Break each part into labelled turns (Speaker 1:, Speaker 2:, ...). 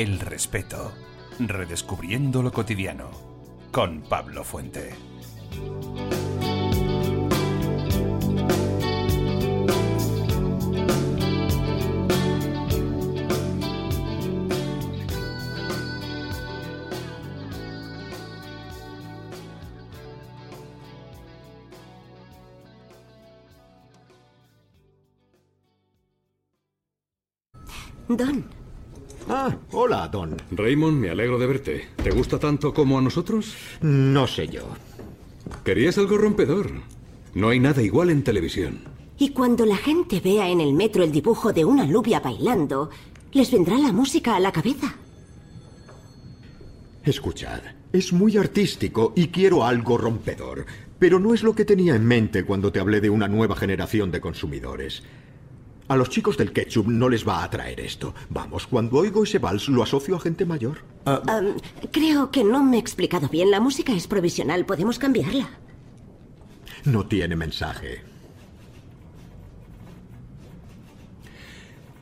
Speaker 1: El respeto. Redescubriendo lo cotidiano. Con Pablo Fuente.
Speaker 2: Don.
Speaker 3: Ah, hola, Don.
Speaker 4: Raymond, me alegro de verte. ¿Te gusta tanto como a nosotros?
Speaker 3: No sé yo.
Speaker 4: Querías algo rompedor. No hay nada igual en televisión.
Speaker 2: Y cuando la gente vea en el metro el dibujo de una alubia bailando, les vendrá la música a la cabeza.
Speaker 3: Escuchad, es muy artístico y quiero algo rompedor, pero no es lo que tenía en mente cuando te hablé de una nueva generación de consumidores. A los chicos del ketchup no les va a atraer esto. Vamos, cuando oigo ese vals lo asocio a gente mayor.
Speaker 2: Am, creo que no me he explicado bien. La música es provisional. Podemos cambiarla.
Speaker 3: No tiene mensaje.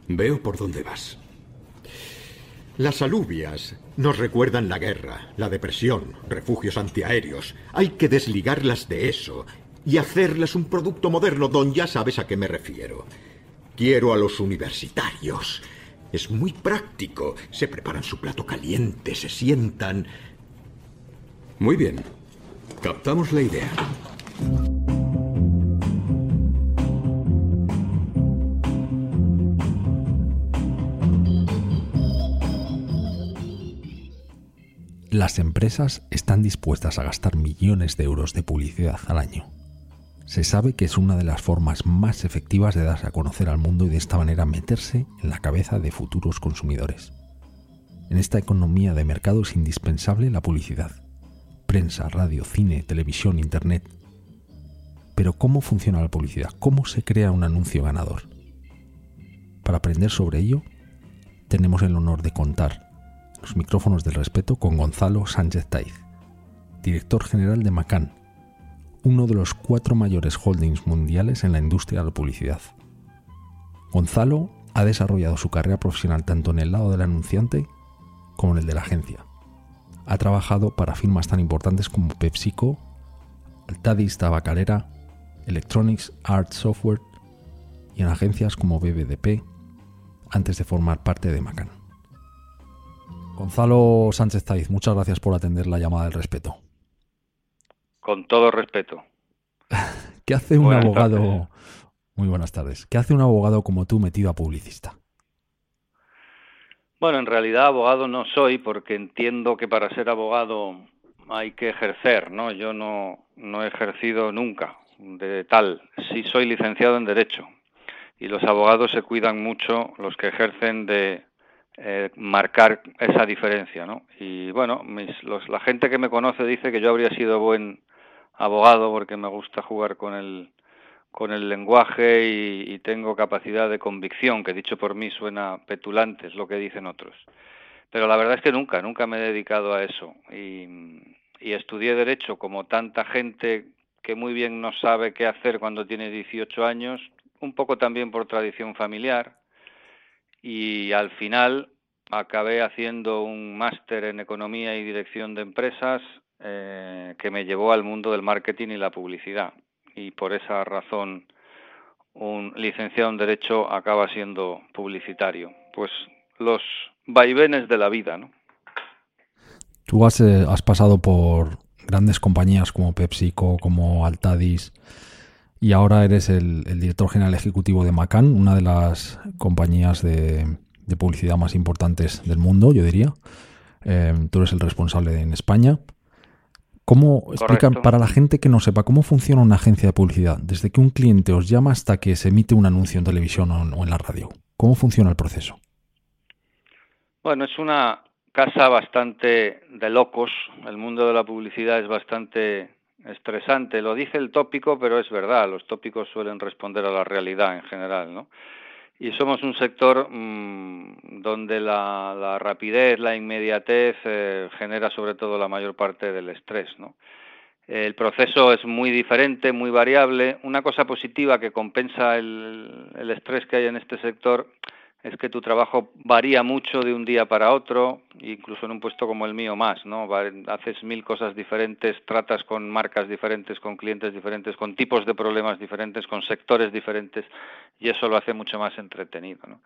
Speaker 4: Veo por dónde vas.
Speaker 3: Las alubias nos recuerdan la guerra, la depresión, refugios antiaéreos. Hay que desligarlas de eso y hacerlas un producto moderno, don ya sabes a qué me refiero. Quiero a los universitarios. Es muy práctico. Se preparan su plato caliente, se sientan.
Speaker 4: Muy bien. Captamos la idea.
Speaker 5: Las empresas están dispuestas a gastar millones de euros de publicidad al año. Se sabe que es una de las formas más efectivas de darse a conocer al mundo y de esta manera meterse en la cabeza de futuros consumidores. En esta economía de mercado es indispensable la publicidad. Prensa, radio, cine, televisión, internet. Pero ¿cómo funciona la publicidad? ¿Cómo se crea un anuncio ganador? Para aprender sobre ello, tenemos el honor de contar los micrófonos del respeto con Gonzalo Sánchez Taiz, director general de Macan, uno de los cuatro mayores holdings mundiales en la industria de la publicidad. Gonzalo ha desarrollado su carrera profesional tanto en el lado del anunciante como en el de la agencia. Ha trabajado para firmas tan importantes como PepsiCo, Altadis Tabacalera, Electronics Art Software y en agencias como BBDP antes de formar parte de Macan. Gonzalo Sánchez Taiz, muchas gracias por atender la llamada del respeto.
Speaker 6: Con todo respeto.
Speaker 5: ¿Qué hace un
Speaker 6: Buenas
Speaker 5: abogado?
Speaker 6: tardes.
Speaker 5: Muy buenas tardes. ¿Qué hace un abogado como tú metido a publicista?
Speaker 6: Bueno, en realidad abogado no soy porque entiendo que para ser abogado hay que ejercer, ¿no? Yo no, no he ejercido nunca de tal. Sí soy licenciado en Derecho y los abogados se cuidan mucho, los que ejercen, de eh, marcar esa diferencia, ¿no? Y bueno, mis, los, la gente que me conoce dice que yo habría sido buen abogado porque me gusta jugar con el, con el lenguaje y, tengo capacidad de convicción, que dicho por mí suena petulante, es lo que dicen otros. Pero la verdad es que nunca, nunca me he dedicado a eso. Y, y estudié Derecho como tanta gente que muy bien no sabe qué hacer cuando tiene 18 años, un poco también por tradición familiar. Y al final acabé haciendo un máster en Economía y Dirección de Empresas eh, que me llevó al mundo del marketing y la publicidad. Y por esa razón un licenciado en Derecho acaba siendo publicitario. Pues los vaivenes de la vida, ¿no?
Speaker 5: Tú has, eh, pasado por grandes compañías como PepsiCo, como Altadis, y ahora eres el, director general ejecutivo de Macan, una de las compañías de, de publicidad más importantes del mundo, yo diría. Eh, tú eres el responsable en España. ¿Cómo explican
Speaker 6: Correcto.
Speaker 5: para la gente que no sepa cómo funciona una agencia de publicidad? Desde que un cliente os llama hasta que se emite un anuncio en televisión o en- o en la radio. ¿Cómo funciona el proceso?
Speaker 6: Bueno, es una casa bastante de locos. El mundo de la publicidad es bastante estresante. Lo dice el tópico, pero es verdad. Los tópicos suelen responder a la realidad en general, ¿no? Y somos un sector mmm, donde la, rapidez, la inmediatez eh, genera sobre todo la mayor parte del estrés, ¿no? El proceso es muy diferente, muy variable. Una cosa positiva que compensa el estrés que hay en este sector es que tu trabajo varía mucho de un día para otro, incluso en un puesto como el mío más, ¿no? Haces mil cosas diferentes, tratas con marcas diferentes, con clientes diferentes, con tipos de problemas diferentes, con sectores diferentes, y eso lo hace mucho más entretenido, ¿no?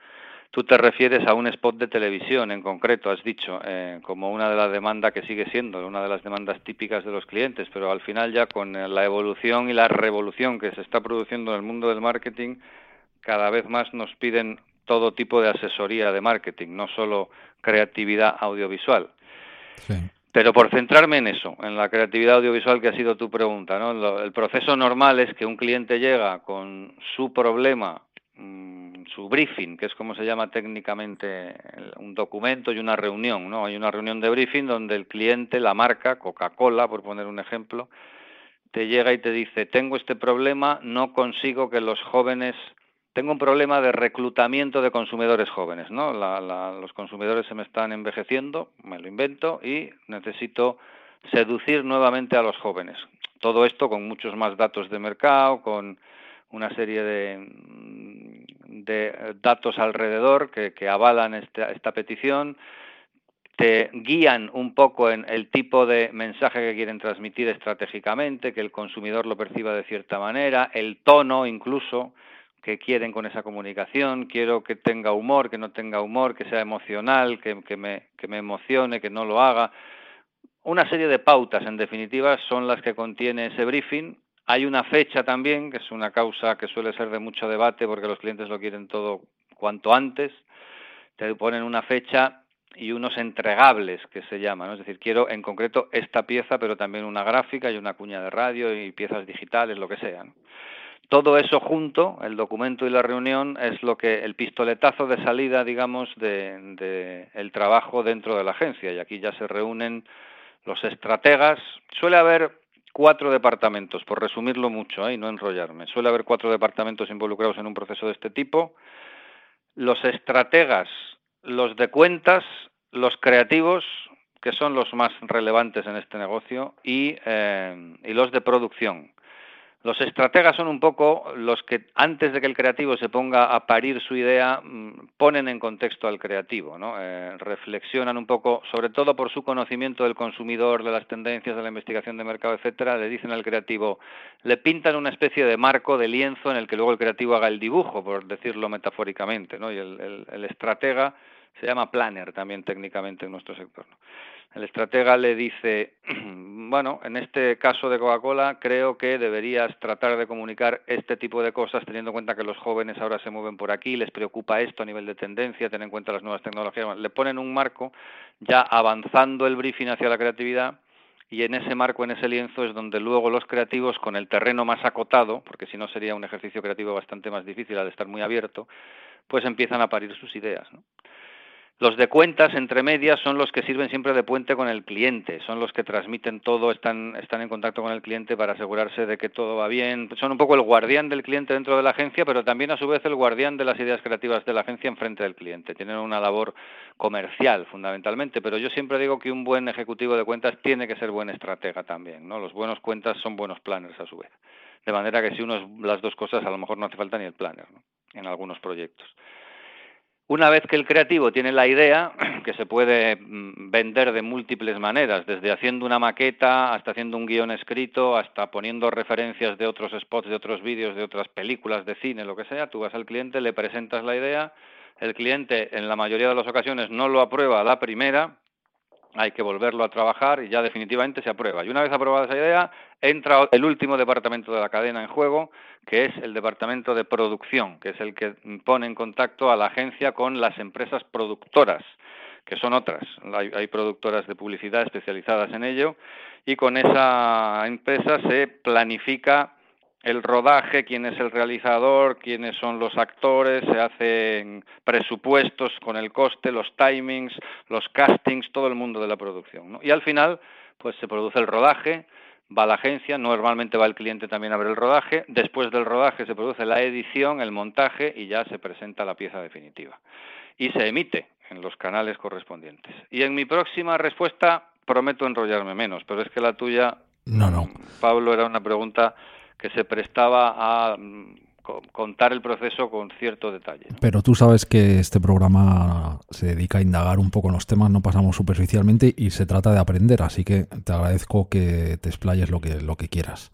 Speaker 6: Tú te refieres a un spot de televisión en concreto, has dicho, eh, como una de las demandas que sigue siendo, una de las demandas típicas de los clientes, pero al final ya con la evolución y la revolución que se está produciendo en el mundo del marketing, cada vez más nos piden todo tipo de asesoría de marketing, no solo creatividad audiovisual. Pero por centrarme en eso, en la creatividad audiovisual que ha sido tu pregunta, ¿no? el proceso normal es que un cliente llega con su problema, mm, su briefing, que es como se llama técnicamente un documento y una reunión, ¿no? Hay una reunión de briefing donde el cliente, la marca, Coca-Cola, por poner un ejemplo, te llega y te dice, tengo este problema, no consigo que los jóvenes tengo un problema de reclutamiento de consumidores jóvenes, ¿no? los consumidores se me están envejeciendo, me lo invento y necesito seducir nuevamente a los jóvenes. Todo esto con muchos más datos de mercado, con una serie de, datos alrededor que, que avalan esta, esta petición, te guían un poco en el tipo de mensaje que quieren transmitir estratégicamente, que el consumidor lo perciba de cierta manera, el tono incluso, que quieren con esa comunicación, quiero que tenga humor, que no tenga humor, que sea emocional, que, me, emocione, que no lo haga. Una serie de pautas, en definitiva, son las que contiene ese briefing. Hay una fecha también, que es una causa que suele ser de mucho debate porque los clientes lo quieren todo cuanto antes. Te ponen una fecha y unos entregables que se llaman, es decir, quiero en concreto esta pieza, pero también una gráfica y una cuña de radio y piezas digitales, lo que sea. Todo eso junto, el documento y la reunión, es lo que el pistoletazo de salida, digamos, de, el trabajo dentro de la agencia. Y aquí ya se reúnen los estrategas. Suele haber cuatro departamentos, por resumirlo mucho ¿eh? y no enrollarme. Suele haber cuatro departamentos involucrados en un proceso de este tipo. Los estrategas, los de cuentas, los creativos, que son los más relevantes en este negocio, y, eh, y los de producción los estrategas son un poco los que antes de que el creativo se ponga a parir su idea mm, ponen en contexto al creativo, ¿no? Eh, reflexionan un poco, sobre todo por su conocimiento del consumidor, de las tendencias, de la investigación de mercado, etcétera, le dicen al creativo, le pintan una especie de marco, de lienzo en el que luego el creativo haga el dibujo, por decirlo metafóricamente, ¿no? Y el, el estratega se llama planner también técnicamente en nuestro sector. El estratega le dice, bueno, en este caso de Coca-Cola creo que deberías tratar de comunicar este tipo de cosas teniendo en cuenta que los jóvenes ahora se mueven por aquí, les preocupa esto a nivel de tendencia, tener en cuenta las nuevas tecnologías. Le ponen un marco ya avanzando el briefing hacia la creatividad y en ese marco, en ese lienzo, es donde luego los creativos, con el terreno más acotado, porque si no sería un ejercicio creativo bastante más difícil al estar muy abierto, pues empiezan a parir sus ideas. ¿no? Los de cuentas, entre medias, son los que sirven siempre de puente con el cliente, son los que transmiten todo, están, están en contacto con el cliente para asegurarse de que todo va bien. Son un poco el guardián del cliente dentro de la agencia, pero también a su vez el guardián de las ideas creativas de la agencia en frente del cliente. Tienen una labor comercial fundamentalmente, pero yo siempre digo que un buen ejecutivo de cuentas tiene que ser buen estratega también. ¿no? Los buenos cuentas son buenos planners a su vez. De manera que si uno es las dos cosas, a lo mejor no hace falta ni el planner ¿no? en algunos proyectos. Una vez que el creativo tiene la idea, que se puede mm, vender de múltiples maneras, desde haciendo una maqueta hasta haciendo un guion escrito, hasta poniendo referencias de otros spots, de otros vídeos, de otras películas, de cine, lo que sea, tú vas al cliente, le presentas la idea, el cliente en la mayoría de las ocasiones no lo aprueba a la primera, hay que volverlo a trabajar y ya definitivamente se aprueba. Y una vez aprobada esa idea, entra el último departamento de la cadena en juego, que es el departamento de producción, que es el que pone en contacto a la agencia con las empresas productoras, que son otras. Hay, hay productoras de publicidad especializadas en ello, y con esa empresa se planifica el rodaje, quién es el realizador, quiénes son los actores, se hacen presupuestos con el coste, los timings, los castings, todo el mundo de la producción. Y al final, pues se produce el rodaje, va la agencia, normalmente va el cliente también a ver el rodaje, después del rodaje se produce la edición, el montaje y ya se presenta la pieza definitiva. Y se emite en los canales correspondientes. Y en mi próxima respuesta prometo enrollarme menos, pero es que la tuya,
Speaker 5: no, no.
Speaker 6: Pablo, era una pregunta que se prestaba a mm, contar el proceso con cierto detalle.
Speaker 5: Pero tú sabes que este programa se dedica a indagar un poco en los temas, no pasamos superficialmente y se trata de aprender, así que te agradezco que te explayes lo que, lo que quieras.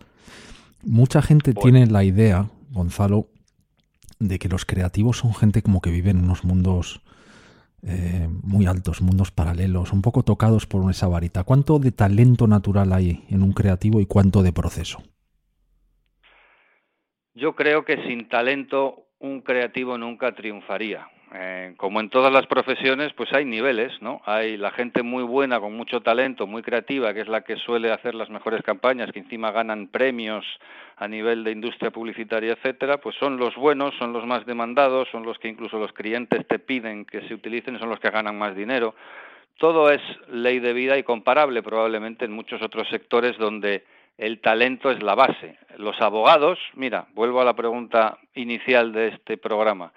Speaker 5: Mucha gente tiene la idea, Gonzalo, de que los creativos son gente como que vive en unos mundos eh, muy altos, mundos paralelos, un poco tocados por esa varita. ¿Cuánto de talento natural hay en un creativo y cuánto de proceso?
Speaker 6: Yo creo que sin talento un creativo nunca triunfaría. Eh, como en todas las profesiones, pues hay niveles, ¿no? Hay la gente muy buena, con mucho talento, muy creativa, que es la que suele hacer las mejores campañas, que encima ganan premios a nivel de industria publicitaria, etcétera, pues son los buenos, son los más demandados, son los que incluso los clientes te piden que se utilicen, son los que ganan más dinero. Todo es ley de vida y comparable probablemente en muchos otros sectores donde el talento es la base. Los abogados, mira, vuelvo a la pregunta inicial de este programa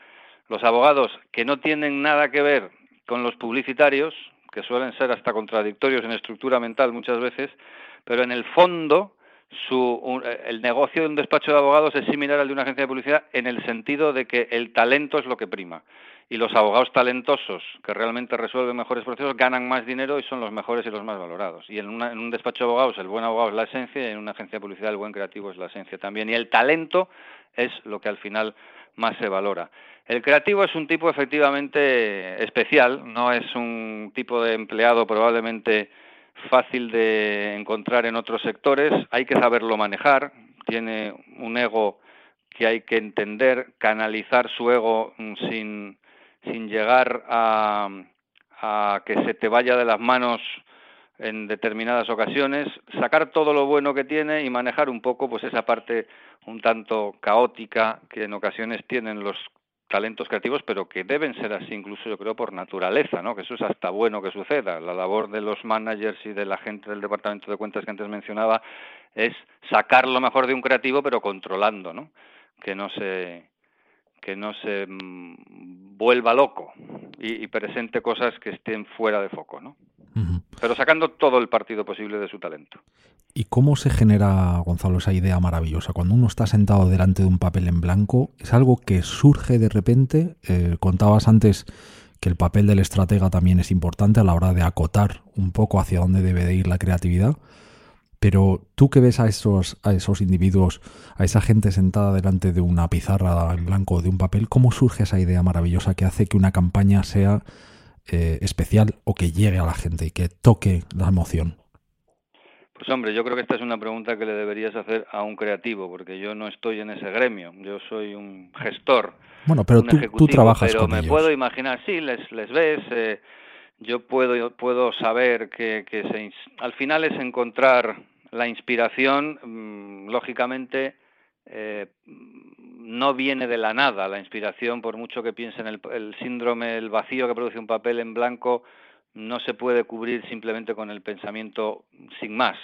Speaker 6: los abogados que no tienen nada que ver con los publicitarios, que suelen ser hasta contradictorios en estructura mental muchas veces, pero en el fondo su, el negocio de un despacho de abogados es similar al de una agencia de publicidad en el sentido de que el talento es lo que prima. Y los abogados talentosos que realmente resuelven mejores procesos ganan más dinero y son los mejores y los más valorados. Y en, en un despacho de abogados el buen abogado es la esencia y en una agencia de publicidad el buen creativo es la esencia también. Y el talento es lo que al final más se valora. El creativo es un tipo efectivamente especial, no es un tipo de empleado probablemente fácil de encontrar en otros sectores, hay que saberlo manejar, tiene un ego que hay que entender, canalizar su ego mm, sin, sin llegar a, que se te vaya de las manos en determinadas ocasiones, sacar todo lo bueno que tiene y manejar un poco pues esa parte un tanto caótica que en ocasiones tienen los talentos creativos, pero que deben ser así incluso yo creo por naturaleza, ¿no? Que eso es hasta bueno que suceda. La labor de los managers y de la gente del departamento de cuentas que antes mencionaba es sacar lo mejor de un creativo, pero controlando, ¿no? Que no se que no se mm, vuelva loco y, presente cosas que estén fuera de foco, ¿no? Pero sacando todo el partido posible de su talento.
Speaker 5: ¿Y cómo se genera, Gonzalo, esa idea maravillosa? Cuando uno está sentado delante de un papel en blanco, ¿es algo que surge de repente? Eh, contabas antes que el papel del estratega también es importante a la hora de acotar un poco hacia dónde debe de ir la creatividad. Pero tú que ves a esos, a esos individuos, a esa gente sentada delante de una pizarra en blanco o de un papel, ¿cómo surge esa idea maravillosa que hace que una campaña sea eh, especial o que llegue a la gente y que toque la emoción?
Speaker 6: Pues hombre, yo creo que esta es una pregunta que le deberías hacer a un creativo, porque yo no estoy en ese gremio, yo soy un gestor.
Speaker 5: Bueno, pero tú, trabajas
Speaker 6: pero me puedo imaginar, sí, les, les ves, eh, yo puedo, puedo saber que, que se, al final es encontrar la inspiración, mm, lógicamente, eh, no viene de la nada. La inspiración, por mucho que piensen el, el síndrome, el vacío que produce un papel en blanco, no se puede cubrir simplemente con el pensamiento sin más.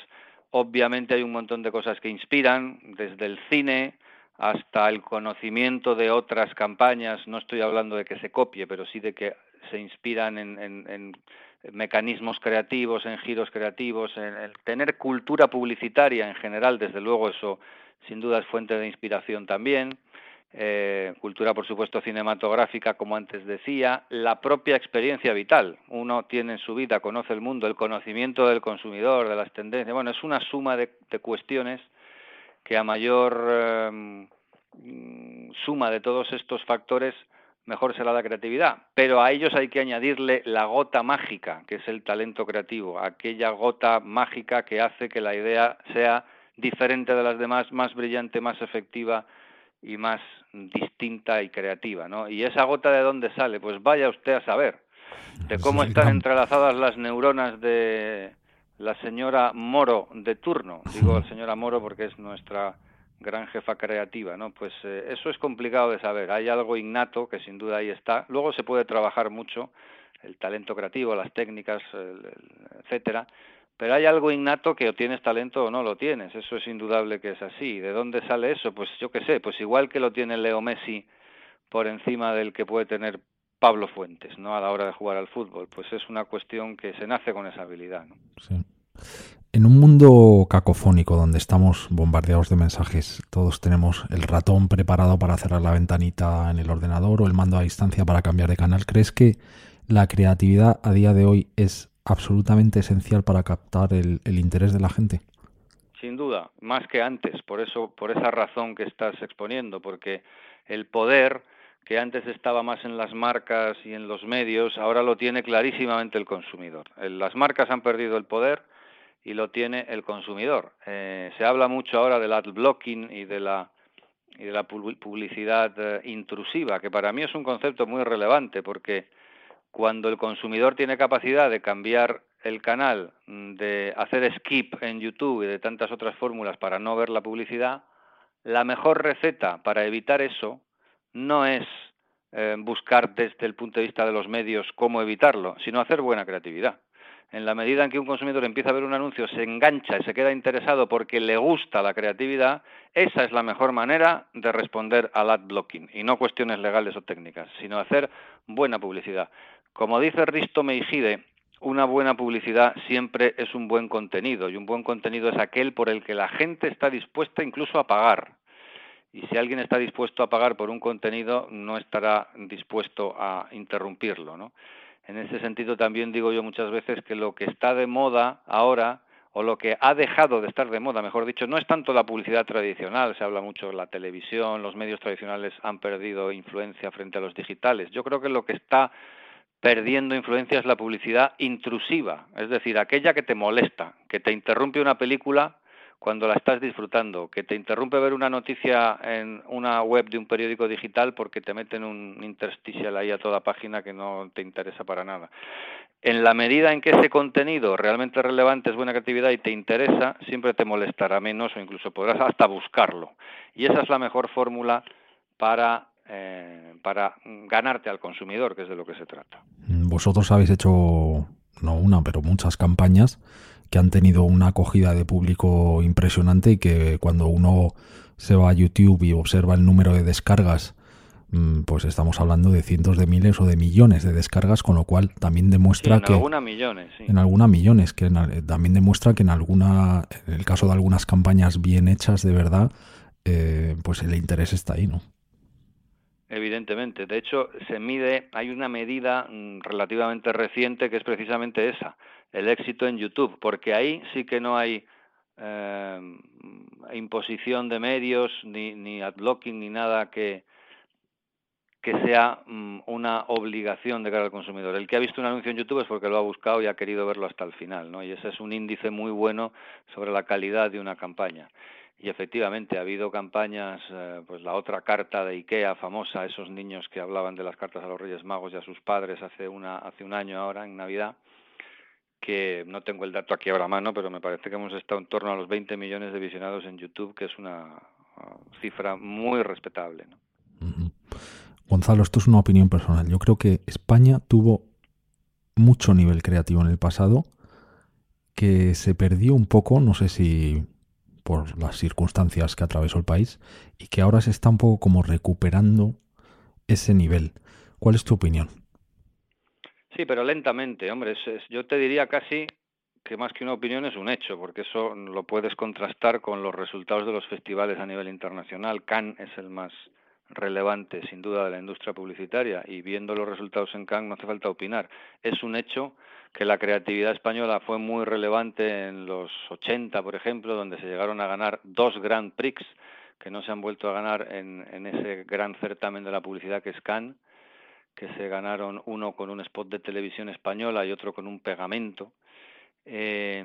Speaker 6: Obviamente hay un montón de cosas que inspiran, desde el cine hasta el conocimiento de otras campañas. No estoy hablando de que se copie, pero sí de que se inspiran en, mecanismos creativos, en giros creativos, en, tener cultura publicitaria en general. Desde luego eso sin duda es fuente de inspiración también eh, cultura, por supuesto, cinematográfica, como antes decía, la propia experiencia vital. Uno tiene en su vida, conoce el mundo, el conocimiento del consumidor, de las tendencias. Bueno, es una suma de, cuestiones que a mayor em, suma de todos estos factores, mejor será la creatividad. Pero a ellos hay que añadirle la gota mágica, que es el talento creativo, aquella gota mágica que hace que la idea sea diferente de las demás, más brillante, más efectiva y más distinta y creativa, ¿no? Y esa gota de dónde sale, pues vaya usted a saber de cómo están entrelazadas las neuronas de la señora Moro de turno. Digo señora Moro porque es nuestra gran jefa creativa, ¿no? Pues eh, eso es complicado de saber. Hay algo innato que sin duda ahí está. Luego se puede trabajar mucho el talento creativo, las técnicas, etcétera, pero hay algo innato que o tienes talento o no lo tienes, eso es indudable que es así. ¿De dónde sale eso? Pues yo qué sé, pues igual que lo tiene Leo Messi por encima del que puede tener Pablo Fuentes, ¿no? A la hora de jugar al fútbol, pues es una cuestión que se nace con esa habilidad, ¿no?
Speaker 5: Sí. En un mundo cacofónico donde estamos bombardeados de mensajes, todos tenemos el ratón preparado para cerrar la ventanita en el ordenador o el mando a distancia para cambiar de canal, ¿crees que la creatividad a día de hoy es absolutamente esencial para captar el, interés de la gente?
Speaker 6: Sin duda, más que antes, por eso, por esa razón que estás exponiendo, porque el poder que antes estaba más en las marcas y en los medios, ahora lo tiene clarísimamente el consumidor. Las marcas han perdido el poder y lo tiene el consumidor. Eh, se habla mucho ahora del ad blocking y de la y de la publicidad eh, intrusiva, que para mí es un concepto muy relevante porque cuando el consumidor tiene capacidad de cambiar el canal, mm, de hacer skip en YouTube y de tantas otras fórmulas para no ver la publicidad, la mejor receta para evitar eso no es eh, buscar desde el punto de vista de los medios cómo evitarlo, sino hacer buena creatividad en la medida en que un consumidor empieza a ver un anuncio, se engancha y se queda interesado porque le gusta la creatividad, esa es la mejor manera de responder al ad blocking y no cuestiones legales o técnicas, sino hacer buena publicidad. Como dice Risto Meijide, una buena publicidad siempre es un buen contenido y un buen contenido es aquel por el que la gente está dispuesta incluso a pagar. Y si alguien está dispuesto a pagar por un contenido, no estará dispuesto a interrumpirlo, ¿no? En ese sentido también digo yo muchas veces que lo que está de moda ahora o lo que ha dejado de estar de moda, mejor dicho, no es tanto la publicidad tradicional, se habla mucho de la televisión, los medios tradicionales han perdido influencia frente a los digitales. Yo creo que lo que está perdiendo influencia es la publicidad intrusiva, es decir, aquella que te molesta, que te interrumpe una película cuando la estás disfrutando, que te interrumpe ver una noticia en una web de un periódico digital porque te meten un interstitial ahí a toda página que no te interesa para nada. En la medida en que ese contenido realmente relevante es buena creatividad y te interesa, siempre te molestará menos o incluso podrás hasta buscarlo. Y esa es la mejor fórmula para eh, para ganarte al consumidor, que es de lo que se trata.
Speaker 5: Vosotros habéis hecho no una, pero muchas campañas que han tenido una acogida de público impresionante y que cuando uno se va a YouTube y observa el número de descargas, mm, pues estamos hablando de cientos de miles o de millones de descargas, con lo cual también demuestra que...
Speaker 6: En algunas millones, sí.
Speaker 5: En algunas millones, que también demuestra que en alguna, en el caso de algunas campañas bien hechas de verdad, eh, pues el interés está ahí, ¿no?
Speaker 6: Evidentemente. De hecho, se mide, hay una medida mm, relativamente reciente que es precisamente esa, el éxito en YouTube, porque ahí sí que no hay eh, imposición de medios, ni, ni adblocking, ni nada que, que sea mm, una obligación de cara al consumidor. El que ha visto un anuncio en YouTube es porque lo ha buscado y ha querido verlo hasta el final, ¿no? Y ese es un índice muy bueno sobre la calidad de una campaña y efectivamente ha habido campañas, eh, pues la otra carta de Ikea famosa, esos niños que hablaban de las cartas a los Reyes Magos y a sus padres hace una hace un año ahora en Navidad, que no tengo el dato aquí ahora a mano, pero me parece que hemos estado en torno a los 20 millones de visionados en YouTube, que es una uh, cifra muy respetable.
Speaker 5: Gonzalo, esto es una opinión personal. Yo creo que España tuvo mucho nivel creativo en el pasado, que se perdió un poco, no sé si por las circunstancias que atravesó el país y que ahora se está un poco como recuperando ese nivel. ¿Cuál es tu opinión?
Speaker 6: Sí, pero lentamente, hombre. yo te diría casi que más que una opinión es un hecho, porque eso lo puedes contrastar con los resultados de los festivales a nivel internacional. Cannes es el más relevante, sin duda, de la industria publicitaria y viendo los resultados en Cannes no hace falta opinar. Es un hecho que la creatividad española fue muy relevante en los 80, por ejemplo, donde se llegaron a ganar dos Grand Prix que no se han vuelto a ganar en, en ese gran certamen de la publicidad que es Cannes, que se ganaron uno con un spot de televisión española y otro con un pegamento. Eh,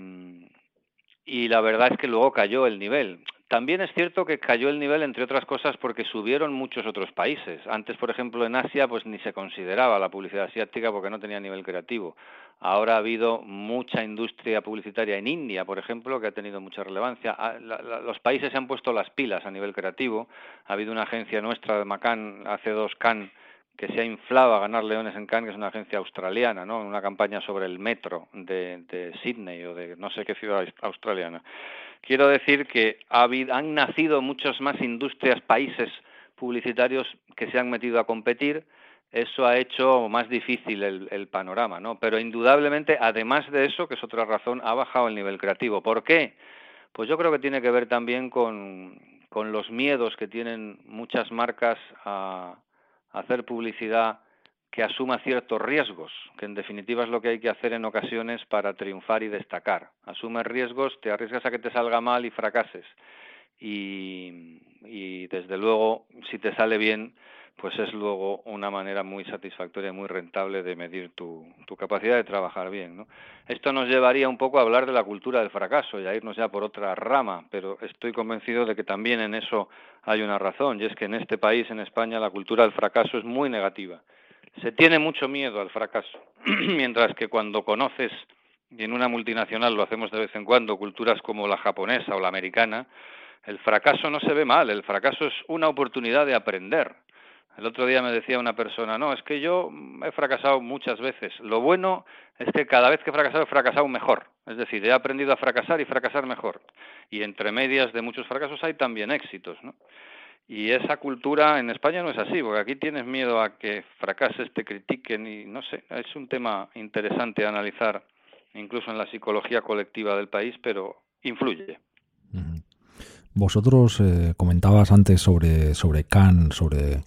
Speaker 6: y la verdad es que luego cayó el nivel. También es cierto que cayó el nivel, entre otras cosas, porque subieron muchos otros países. Antes, por ejemplo, en Asia, pues ni se consideraba la publicidad asiática porque no tenía nivel creativo. Ahora ha habido mucha industria publicitaria en India, por ejemplo, que ha tenido mucha relevancia. Ah, los países se han puesto las pilas a nivel creativo. Ha habido una agencia nuestra de Macan, hace dos Can, que se ha inflado a ganar leones en Cannes, que es una agencia australiana, ¿no? Una campaña sobre el metro de, de Sydney o de no sé qué ciudad australiana. Quiero decir que han nacido muchas más industrias, países publicitarios que se han metido a competir. eso ha hecho más difícil el, panorama, ¿no? Pero indudablemente, además de eso, que es otra razón, ha bajado el nivel creativo. ¿Por qué? Pues yo creo que tiene que ver también con, con los miedos que tienen muchas marcas a hacer publicidad que asuma ciertos riesgos, que en definitiva es lo que hay que hacer en ocasiones para triunfar y destacar. Asumes riesgos, te arriesgas a que te salga mal y fracases. Y, y desde luego, si te sale bien, pues es luego una manera muy satisfactoria y muy rentable de medir tu, capacidad de trabajar bien. ¿no? Esto nos llevaría un poco a hablar de la cultura del fracaso y a irnos ya por otra rama, pero estoy convencido de que también en eso hay una razón, y es que en este país, en España, la cultura del fracaso es muy negativa. Se tiene mucho miedo al fracaso, mientras que cuando conoces, y en una multinacional lo hacemos de vez en cuando, culturas como la japonesa o la americana, el fracaso no se ve mal, el fracaso es una oportunidad de aprender el otro día me decía una persona, no, es que yo he fracasado muchas veces. Lo bueno es que cada vez que he fracasado he fracasado mejor. Es decir, he aprendido a fracasar y fracasar mejor. Y entre medias de muchos fracasos hay también éxitos, ¿no? Y esa cultura en España no es así, porque aquí tienes miedo a que fracases, te critiquen y no sé, es un tema interesante analizar incluso en la psicología colectiva del país, pero influye.
Speaker 5: Vosotros eh, comentabas antes sobre, sobre Cannes, sobre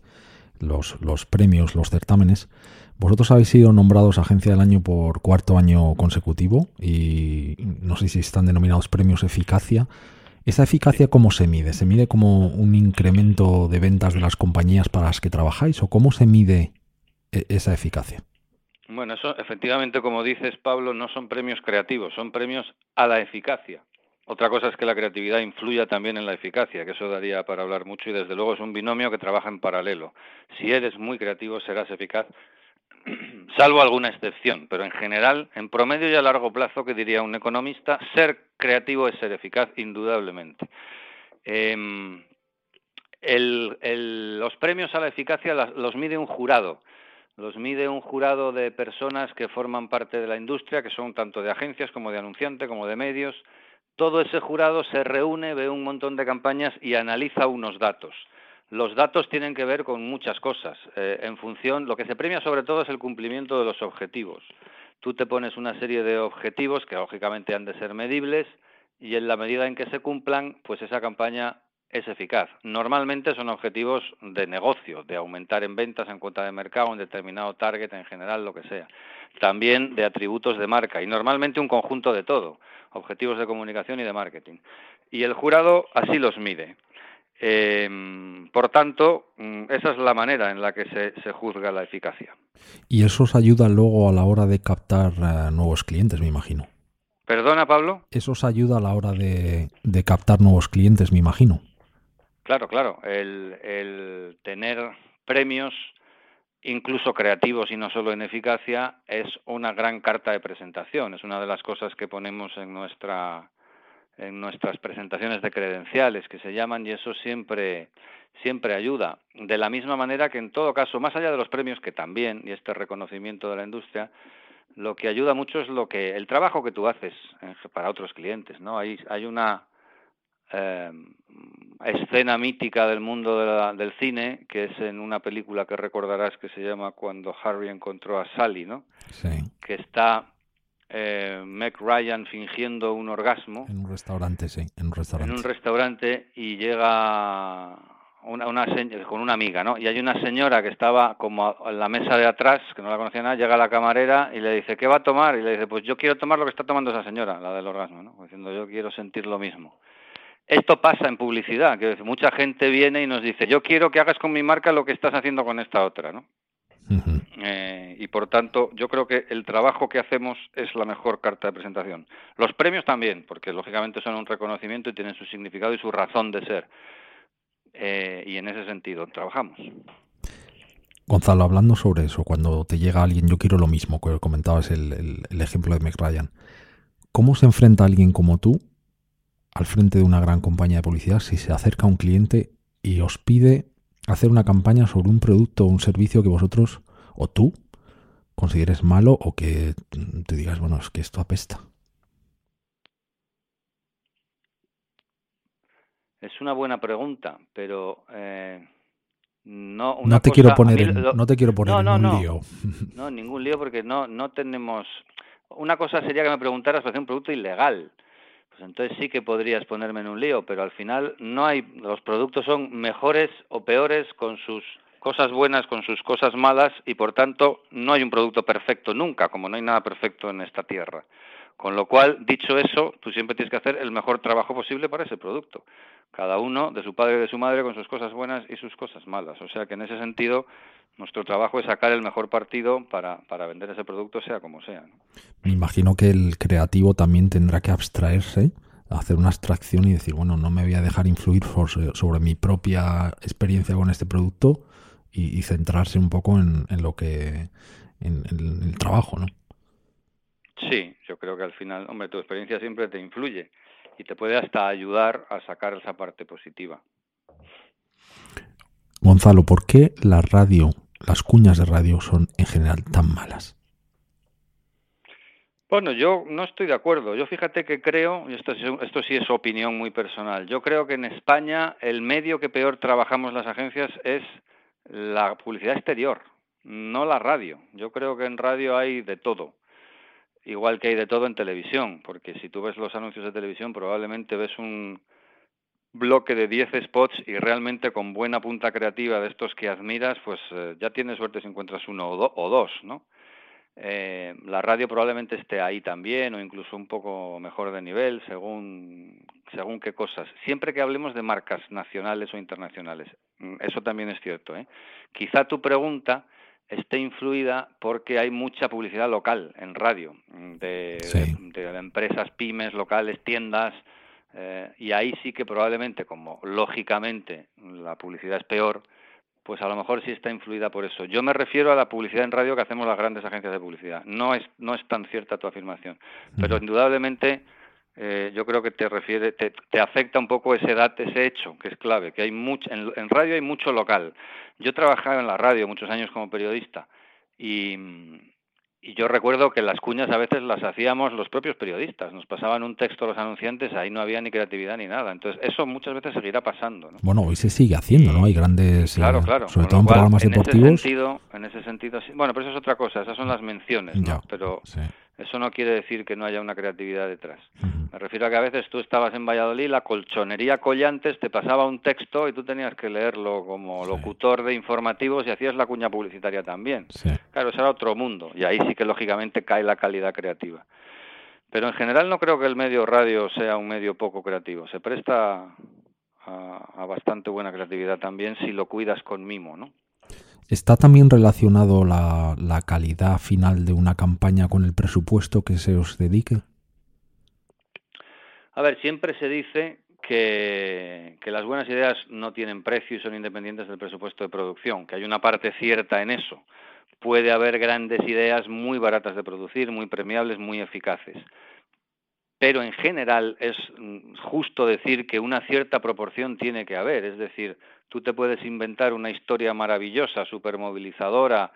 Speaker 5: los, los premios, los certámenes. Vosotros habéis sido nombrados Agencia del Año por cuarto año consecutivo y no sé si están denominados premios eficacia. ¿Esa eficacia cómo se mide? ¿Se mide como un incremento de ventas de las compañías para las que trabajáis o cómo se mide e, esa eficacia?
Speaker 6: Bueno, eso efectivamente, como dices, Pablo, no son premios creativos, son premios a la eficacia. Otra cosa es que la creatividad influya también en la eficacia, que eso daría para hablar mucho y desde luego es un binomio que trabaja en paralelo. Si eres muy creativo serás eficaz, salvo alguna excepción, pero en general, en promedio y a largo plazo, que diría un economista, ser creativo es ser eficaz, indudablemente. Em, los premios a la eficacia los mide un jurado los mide un jurado de personas que forman parte de la industria, que son tanto de agencias como de anunciantes, como de medios, todo ese jurado se reúne, ve un montón de campañas y analiza unos datos. Los datos tienen que ver con muchas cosas. Eh, en función, lo que se premia sobre todo es el cumplimiento de los objetivos. Tú te pones una serie de objetivos que lógicamente han de ser medibles y en la medida en que se cumplan, pues esa campaña es eficaz. Normalmente son objetivos de negocio, de aumentar en ventas, en cuota de mercado, en determinado target, en general, lo que sea. También de atributos de marca y normalmente un conjunto de todo, objetivos de comunicación y de marketing. Y el jurado así los mide. Eh, por tanto, mm, esa es la manera en la que se, se, juzga la eficacia.
Speaker 5: Y eso os ayuda luego a la hora de captar eh, nuevos clientes, me imagino.
Speaker 6: ¿Perdona, Pablo?
Speaker 5: Eso os ayuda a la hora de, de captar nuevos clientes, me imagino.
Speaker 6: Claro, claro. El, el tener premios, incluso creativos y no solo en eficacia, es una gran carta de presentación. Es una de las cosas que ponemos en nuestra en nuestras presentaciones de credenciales que se llaman y eso siempre siempre ayuda de la misma manera que en todo caso más allá de los premios que también y este reconocimiento de la industria lo que ayuda mucho es lo que el trabajo que tú haces para otros clientes no hay hay una eh, escena mítica del mundo del cine, que es en una película que recordarás que se llama Cuando Harry encontró a Sally, ¿no?
Speaker 5: Sí.
Speaker 6: Que está eh, Meg Ryan fingiendo un orgasmo.
Speaker 5: En un restaurante, sí, en un restaurante.
Speaker 6: En un restaurante y llega una, una con una amiga, ¿no? Y hay una señora que estaba como en la mesa de atrás, que no la conocía nada, llega la camarera y le dice, ¿qué va a tomar? Y le dice, pues yo quiero tomar lo que está tomando esa señora, la del orgasmo, ¿no? Diciendo, yo quiero sentir lo mismo. Esto pasa en publicidad, que mucha gente viene y nos dice, yo quiero que hagas con mi marca lo que estás haciendo con esta otra, ¿no? eh, y por tanto, yo creo que el trabajo que hacemos es la mejor carta de presentación. Los premios también, porque lógicamente son un reconocimiento y tienen su significado y su razón de ser. Eh, y en ese sentido trabajamos.
Speaker 5: Gonzalo, hablando sobre eso, cuando te llega alguien, yo quiero lo mismo, que comentabas el, el, el ejemplo de Ryan. ¿Cómo se enfrenta alguien como tú al frente de una gran compañía de publicidad si se acerca un cliente y os pide hacer una campaña sobre un producto o un servicio que vosotros o tú consideres malo o que te digas, bueno, es que esto apesta?
Speaker 6: Es una buena pregunta, pero eh, No,
Speaker 5: no te quiero poner, no te quiero poner en un lío.
Speaker 6: No, ningún lío porque no, no tenemos... Una cosa sería que me preguntaras hacer un producto ilegal. Pues entonces sí que podrías ponerme en un lío, pero al final no hay... Los productos son mejores o peores con sus cosas buenas con sus cosas malas y por tanto no hay un producto perfecto nunca, como no hay nada perfecto en esta tierra. Con lo cual, dicho eso, tú siempre tienes que hacer el mejor trabajo posible para ese producto. Cada uno de su padre y de su madre con sus cosas buenas y sus cosas malas. O sea que en ese sentido, nuestro trabajo es sacar el mejor partido para, para vender ese producto, sea como sea.
Speaker 5: Me imagino que el creativo también tendrá que abstraerse, hacer una abstracción y decir, bueno, no me voy a dejar influir sobre mi propia experiencia con este producto y, centrarse un poco en, en lo que, en el trabajo, ¿no?
Speaker 6: Sí, yo creo que al final, hombre, tu experiencia siempre te influye y te puede hasta ayudar a sacar esa parte positiva.
Speaker 5: Gonzalo, ¿por qué la radio, las cuñas de radio son en general tan malas?
Speaker 6: Bueno, yo no estoy de acuerdo. Yo fíjate que creo, y esto, esto sí es opinión muy personal, yo creo que en España el medio que peor trabajamos las agencias es la publicidad exterior, no la radio. Yo creo que en radio hay de todo igual que hay de todo en televisión, porque si tú ves los anuncios de televisión probablemente ves un bloque de 10 spots y realmente con buena punta creativa de estos que admiras, pues eh, ya tienes suerte si encuentras uno o, dos, ¿no? Eh, la radio probablemente esté ahí también o incluso un poco mejor de nivel según según qué cosas. Siempre que hablemos de marcas nacionales o internacionales, mm, eso también es cierto. ¿eh? Quizá tu pregunta esté influida porque hay mucha publicidad local en radio, de, empresas, pymes, locales, tiendas, eh, y ahí sí que probablemente, como lógicamente la publicidad es peor, pues a lo mejor sí está influida por eso. Yo me refiero a la publicidad en radio que hacemos las grandes agencias de publicidad. No es, no es tan cierta tu afirmación, pero indudablemente eh, yo creo que te refiere, te, afecta un poco ese dato, ese hecho, que es clave, que hay mucho, en, radio hay mucho local. Yo trabajaba en la radio muchos años como periodista y, y yo recuerdo que las cuñas a veces las hacíamos los propios periodistas, nos pasaban un texto los anunciantes, ahí no había ni creatividad ni nada. Entonces, eso muchas veces seguirá pasando.
Speaker 5: Bueno, hoy se sigue haciendo, ¿no? Hay grandes,
Speaker 6: claro, eh, claro.
Speaker 5: sobre todo en programas deportivos.
Speaker 6: Ese sentido, en ese sentido, bueno, pero eso es otra cosa, esas son las menciones, ¿no? pero eso no quiere decir que no haya una creatividad detrás. Me refiero a que a veces tú estabas en Valladolid, la colchonería Collantes te pasaba un texto y tú tenías que leerlo como locutor de informativos y hacías la cuña publicitaria también. Claro, eso era otro mundo y ahí sí que lógicamente cae la calidad creativa. Pero en general no creo que el medio radio sea un medio poco creativo. Se presta a, a bastante buena creatividad también si lo cuidas con mimo, ¿no?
Speaker 5: ¿Está también relacionado la, la, calidad final de una campaña con el presupuesto que se os dedique?
Speaker 6: A ver, siempre se dice que, que, las buenas ideas no tienen precio y son independientes del presupuesto de producción, que hay una parte cierta en eso. Puede haber grandes ideas muy baratas de producir, muy premiables, muy eficaces pero en general es mm, justo decir que una cierta proporción tiene que haber, es decir, tú te puedes inventar una historia maravillosa, supermovilizadora,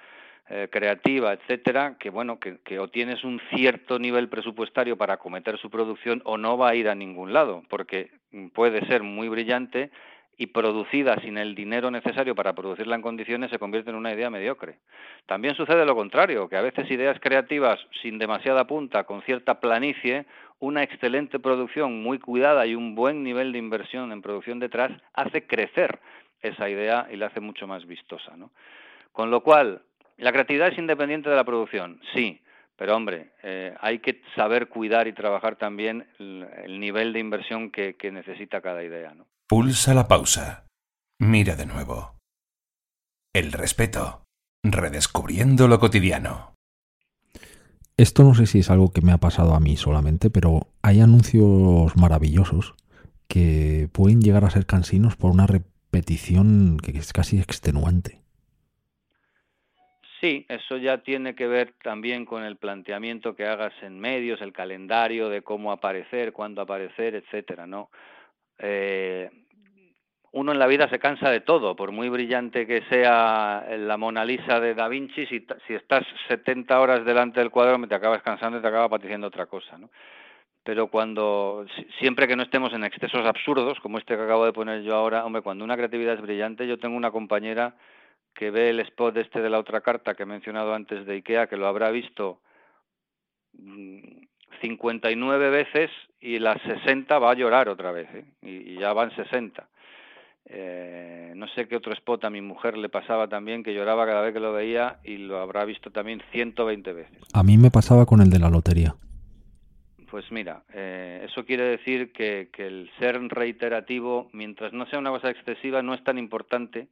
Speaker 6: eh, creativa, etcétera, que bueno, que, que, o tienes un cierto nivel presupuestario para acometer su producción o no va a ir a ningún lado, porque mm, puede ser muy brillante y producida sin el dinero necesario para producirla en condiciones se convierte en una idea mediocre. También sucede lo contrario, que a veces ideas creativas sin demasiada punta, con cierta planicie, una excelente producción muy cuidada y un buen nivel de inversión en producción detrás hace crecer esa idea y la hace mucho más vistosa. ¿no? Con lo cual, la creatividad es independiente de la producción, sí, pero hombre, eh, hay que saber cuidar y trabajar también el, nivel de inversión que, que necesita cada idea. ¿no?
Speaker 1: Pulsa la pausa. Mira de nuevo. El respeto. Redescubriendo lo cotidiano.
Speaker 5: Esto no sé si es algo que me ha pasado a mí solamente, pero hay anuncios maravillosos que pueden llegar a ser cansinos por una repetición que es casi extenuante.
Speaker 6: Sí, eso ya tiene que ver también con el planteamiento que hagas en medios, el calendario de cómo aparecer, cuándo aparecer, etcétera, ¿no? Eh, uno en la vida se cansa de todo, por muy brillante que sea la Mona Lisa de Da Vinci, si, si estás 70 horas delante del cuadro te acabas cansando y te acaba paticiendo otra cosa, ¿no? Pero cuando siempre que no estemos en excesos absurdos como este que acabo de poner yo ahora, hombre, cuando una creatividad es brillante, yo tengo una compañera que ve el spot este de la otra carta que he mencionado antes de IKEA, que lo habrá visto 59 mm, veces y las 60 va a llorar otra vez, ¿eh? y, ya van 60. Eh, no sé qué otro spot a mi mujer le pasaba también, que lloraba cada vez que lo veía y lo habrá visto también 120 veces.
Speaker 5: A mí me pasaba con el de la lotería.
Speaker 6: Pues mira, eh, eso quiere decir que, el ser reiterativo, mientras no sea una cosa excesiva, no es tan importante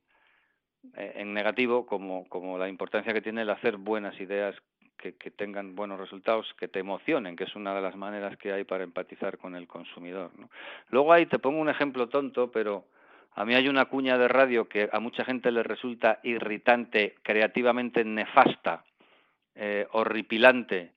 Speaker 6: eh, en negativo como, la importancia que tiene el hacer buenas ideas que, tengan buenos resultados, que te emocionen, que es una de las maneras que hay para empatizar con el consumidor. Luego ahí te pongo un ejemplo tonto, pero a mí hay una cuña de radio que a mucha gente le resulta irritante, creativamente nefasta, eh, horripilante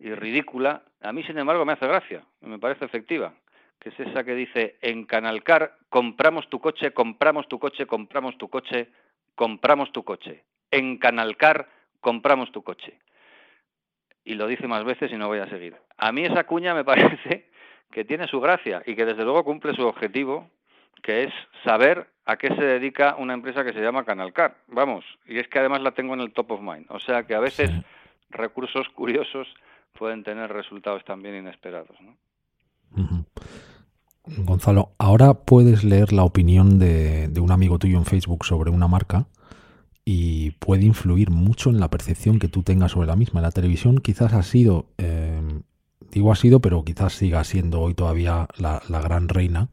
Speaker 6: y ridícula. A mí, sin embargo, me hace gracia, me parece efectiva que es esa que dice, en Canalcar compramos tu coche, compramos tu coche, compramos tu coche, compramos tu coche. En Canalcar compramos tu coche. Y lo dice más veces y no voy a seguir. A mí esa cuña me parece que tiene su gracia y que desde luego cumple su objetivo, que es saber a qué se dedica una empresa que se llama Canalcar. Vamos, y es que además la tengo en el top of mind. O sea que a veces recursos curiosos pueden tener resultados también inesperados.
Speaker 5: Gonzalo, ahora puedes leer la opinión de, un amigo tuyo en Facebook sobre una marca y puede influir mucho en la percepción que tú tengas sobre la misma. La televisión quizás ha sido, eh, digo ha sido, pero quizás siga siendo hoy todavía la, gran reina,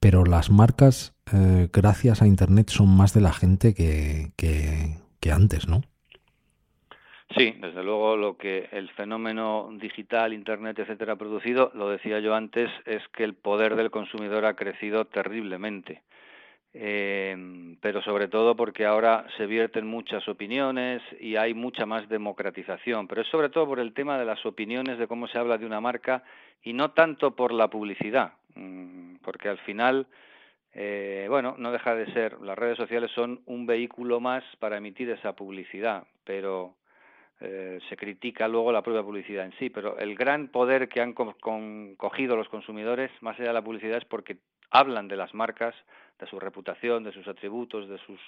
Speaker 5: pero las marcas, eh, gracias a Internet, son más de la gente que antes, ¿no?
Speaker 6: Sí, desde luego lo que el fenómeno digital, Internet, etcétera, ha producido, lo decía yo antes, es que el poder del consumidor ha crecido terriblemente. Eh, pero sobre todo porque ahora se vierten muchas opiniones y hay mucha más democratización, pero es sobre todo por el tema de las opiniones de cómo se habla de una marca y no tanto por la publicidad, mm, porque al final, eh, bueno, no deja de ser, las redes sociales son un vehículo más para emitir esa publicidad, pero eh, se critica luego la propia publicidad en sí, pero el gran poder que han cogido los consumidores, más allá de la publicidad, es porque hablan de las marcas, de su reputación, de sus atributos, de sus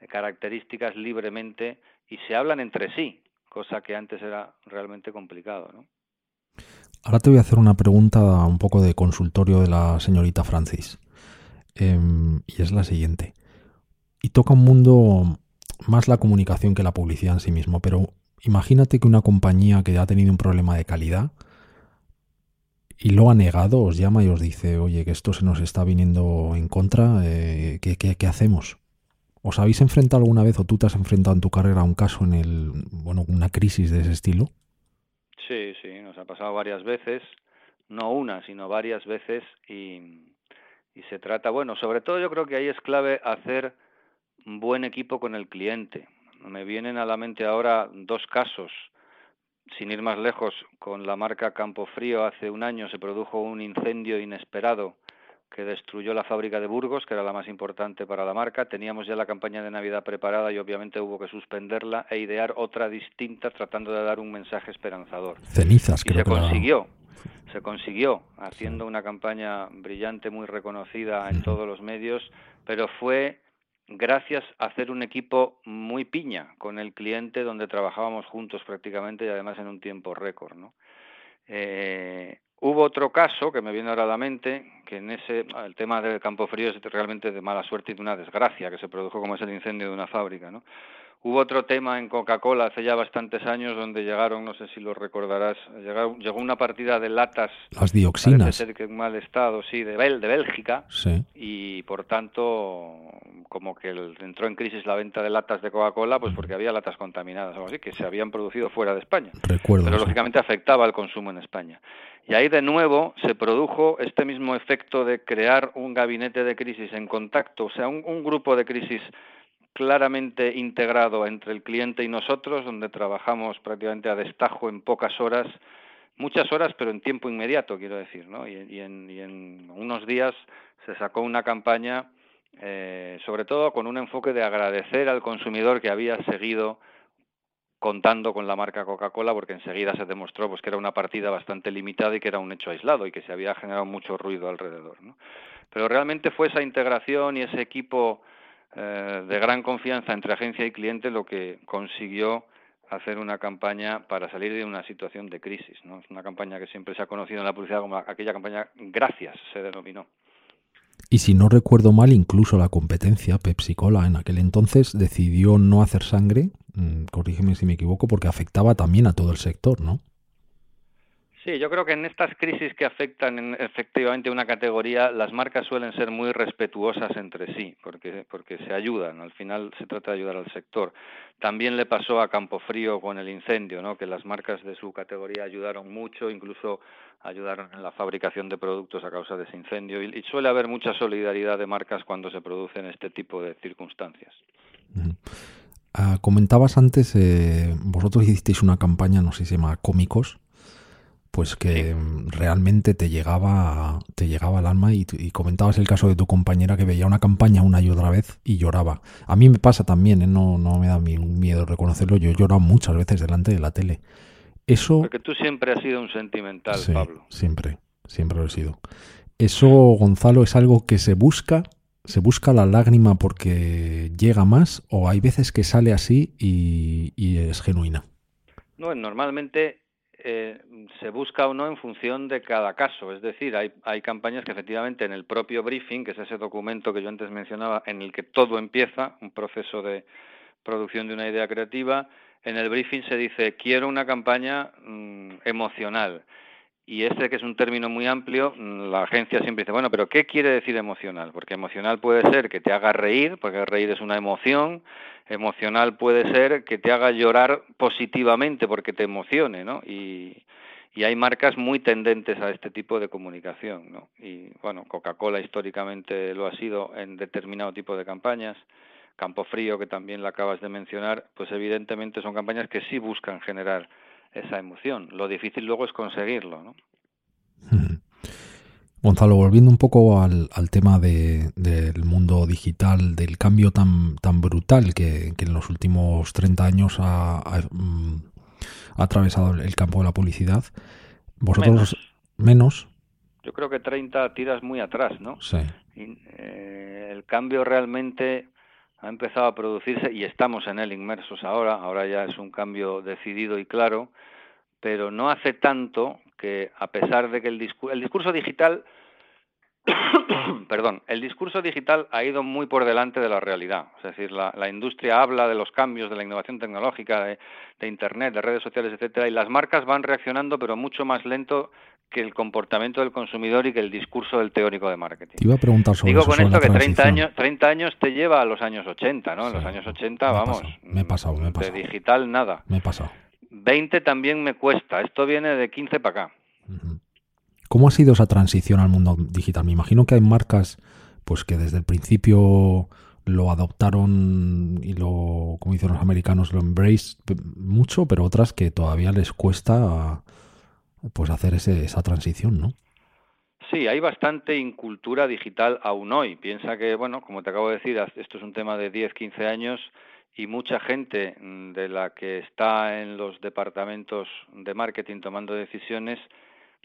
Speaker 6: eh, características libremente y se hablan entre sí, cosa que antes era realmente complicado.
Speaker 5: Ahora te voy a hacer una pregunta un poco de consultorio de la señorita Francis. Em, y es la siguiente. Y toca un mundo más la comunicación que la publicidad en sí mismo, pero Imagínate que una compañía que ha tenido un problema de calidad y lo ha negado, os llama y os dice, oye, que esto se nos está viniendo en contra, eh, ¿qué, qué, hacemos? ¿Os habéis enfrentado alguna vez o tú te has enfrentado en tu carrera a un caso en el, bueno, una crisis de ese estilo?
Speaker 6: Sí, sí, nos ha pasado varias veces, no una, sino varias veces y, y se trata, bueno, sobre todo yo creo que ahí es clave hacer un buen equipo con el cliente. Me vienen a la mente ahora dos casos. Sin ir más lejos, con la marca Campo Frío hace un año se produjo un incendio inesperado que destruyó la fábrica de Burgos, que era la más importante para la marca. Teníamos ya la campaña de Navidad preparada y obviamente hubo que suspenderla e idear otra distinta tratando de dar un mensaje esperanzador.
Speaker 5: Cenizas,
Speaker 6: y se consiguió. Se consiguió haciendo una campaña brillante, muy reconocida en todos los medios, pero fue gracias a hacer un equipo muy piña con el cliente donde trabajábamos juntos prácticamente y además en un tiempo récord. ¿no? Eh, hubo otro caso que me viene ahora a la mente, que en ese, el tema del campo frío es realmente de mala suerte y de una desgracia que se produjo como es el incendio de una fábrica. ¿no? Hubo otro tema en Coca-Cola hace ya bastantes años donde llegaron, no sé si lo recordarás, llegó, llegó una partida de latas.
Speaker 5: Las dioxinas.
Speaker 6: Ser que en mal estado, sí, de, Bel, de Bélgica.
Speaker 5: Sí.
Speaker 6: Y por tanto, como que entró en crisis la venta de latas de Coca-Cola, pues porque había latas contaminadas o algo así, que se habían producido fuera de España.
Speaker 5: Recuerdo.
Speaker 6: Pero lógicamente afectaba al consumo en España. Y ahí de nuevo se produjo este mismo efecto de crear un gabinete de crisis en contacto, o sea, un, un grupo de crisis claramente integrado entre el cliente y nosotros, donde trabajamos prácticamente a destajo en pocas horas, muchas horas, pero en tiempo inmediato, quiero decir, ¿no? Y, en, unos días se sacó una campaña, eh, sobre todo con un enfoque de agradecer al consumidor que había seguido contando con la marca Coca-Cola porque enseguida se demostró pues que era una partida bastante limitada y que era un hecho aislado y que se había generado mucho ruido alrededor. ¿no? Pero realmente fue esa integración y ese equipo eh, de gran confianza entre agencia y cliente lo que consiguió hacer una campaña para salir de una situación de crisis. ¿no? Es una campaña que siempre se ha conocido en la publicidad como aquella campaña Gracias, se denominó.
Speaker 5: Y si no recuerdo mal, incluso la competencia, Pepsi Cola, en aquel entonces decidió no hacer sangre, mm, corrígeme si me equivoco, porque afectaba también a todo el sector, ¿no?
Speaker 6: Sí, yo creo que en estas crisis que afectan efectivamente una categoría, las marcas suelen ser muy respetuosas entre sí, porque, porque se ayudan, al final se trata de ayudar al sector. También le pasó a Campofrío con el incendio, ¿no? que las marcas de su categoría ayudaron mucho, incluso ayudaron en la fabricación de productos a causa de ese incendio, y, suele haber mucha solidaridad de marcas cuando se producen este tipo de circunstancias.
Speaker 5: Ah, comentabas antes, eh, vosotros hicisteis una campaña, no sé si se llama Cómicos, pues que realmente te llegaba, te llegaba al alma y, comentabas el caso de tu compañera que veía una campaña una y otra vez y lloraba. A mí me pasa también, ¿eh? no, no me da miedo reconocerlo, yo he llorado muchas veces delante de la tele. Eso...
Speaker 6: Porque tú siempre has sido un sentimental, Pablo.
Speaker 5: Siempre, siempre lo he sido. Eso, Gonzalo, es algo que se busca, se busca la lágrima porque llega más o hay veces que sale así y, y es genuina.
Speaker 6: No, normalmente eh, se busca o no en función de cada caso. Es decir, hay, hay campañas que efectivamente en el propio briefing, que es ese documento que yo antes mencionaba, en el que todo empieza, un proceso de producción de una idea creativa, en el briefing se dice quiero una campaña mm, emocional y ese que es un término muy amplio, mm, la agencia siempre dice, bueno, pero ¿qué quiere decir emocional? Porque emocional puede ser que te haga reír, porque reír es una emoción, emocional puede ser que te haga llorar positivamente porque te emocione, ¿no? Y, y hay marcas muy tendentes a este tipo de comunicación, ¿no? Y bueno, Coca-Cola históricamente lo ha sido en determinado tipo de campañas, Campo Frío, que también la acabas de mencionar, pues evidentemente son campañas que sí buscan generar esa emoción. Lo difícil luego es conseguirlo, ¿no?
Speaker 5: Gonzalo, volviendo un poco al, tema del mundo digital, del cambio tan, tan brutal que, en los últimos 30 años ha, mm, atravesado el campo de la publicidad, vosotros menos.
Speaker 6: Yo creo que 30 tiras muy atrás, ¿no?
Speaker 5: Sí.
Speaker 6: Eh, el cambio realmente ha empezado a producirse y estamos en él inmersos ahora, ahora ya es un cambio decidido y claro, pero no hace tanto que a pesar de que el, el discurso digital perdón, el discurso digital ha ido muy por delante de la realidad. Es decir, la, industria habla de los cambios, de la innovación tecnológica, de, de, Internet, de redes sociales, etcétera, y las marcas van reaccionando, pero mucho más lento que el comportamiento del consumidor y que el discurso del teórico de marketing.
Speaker 5: Te iba a preguntar sobre
Speaker 6: Digo con esto que 30 años, 30 años te lleva a los años 80, ¿no? en los años 80, vamos.
Speaker 5: me he pasado, me he pasado.
Speaker 6: De digital, nada.
Speaker 5: Me he pasado.
Speaker 6: 20 también me cuesta. Esto viene de 15 para acá.
Speaker 5: ¿Cómo ha sido esa transición al mundo digital? Me imagino que hay marcas pues que desde el principio lo adoptaron y lo, como dicen los americanos, lo embrace mucho, pero otras que todavía les cuesta pues hacer ese, esa transición, ¿no?
Speaker 6: Sí, hay bastante incultura digital aún hoy. Piensa que, bueno, como te acabo de decir, esto es un tema de 10, 15 años y mucha gente mm, de la que está en los departamentos de marketing tomando decisiones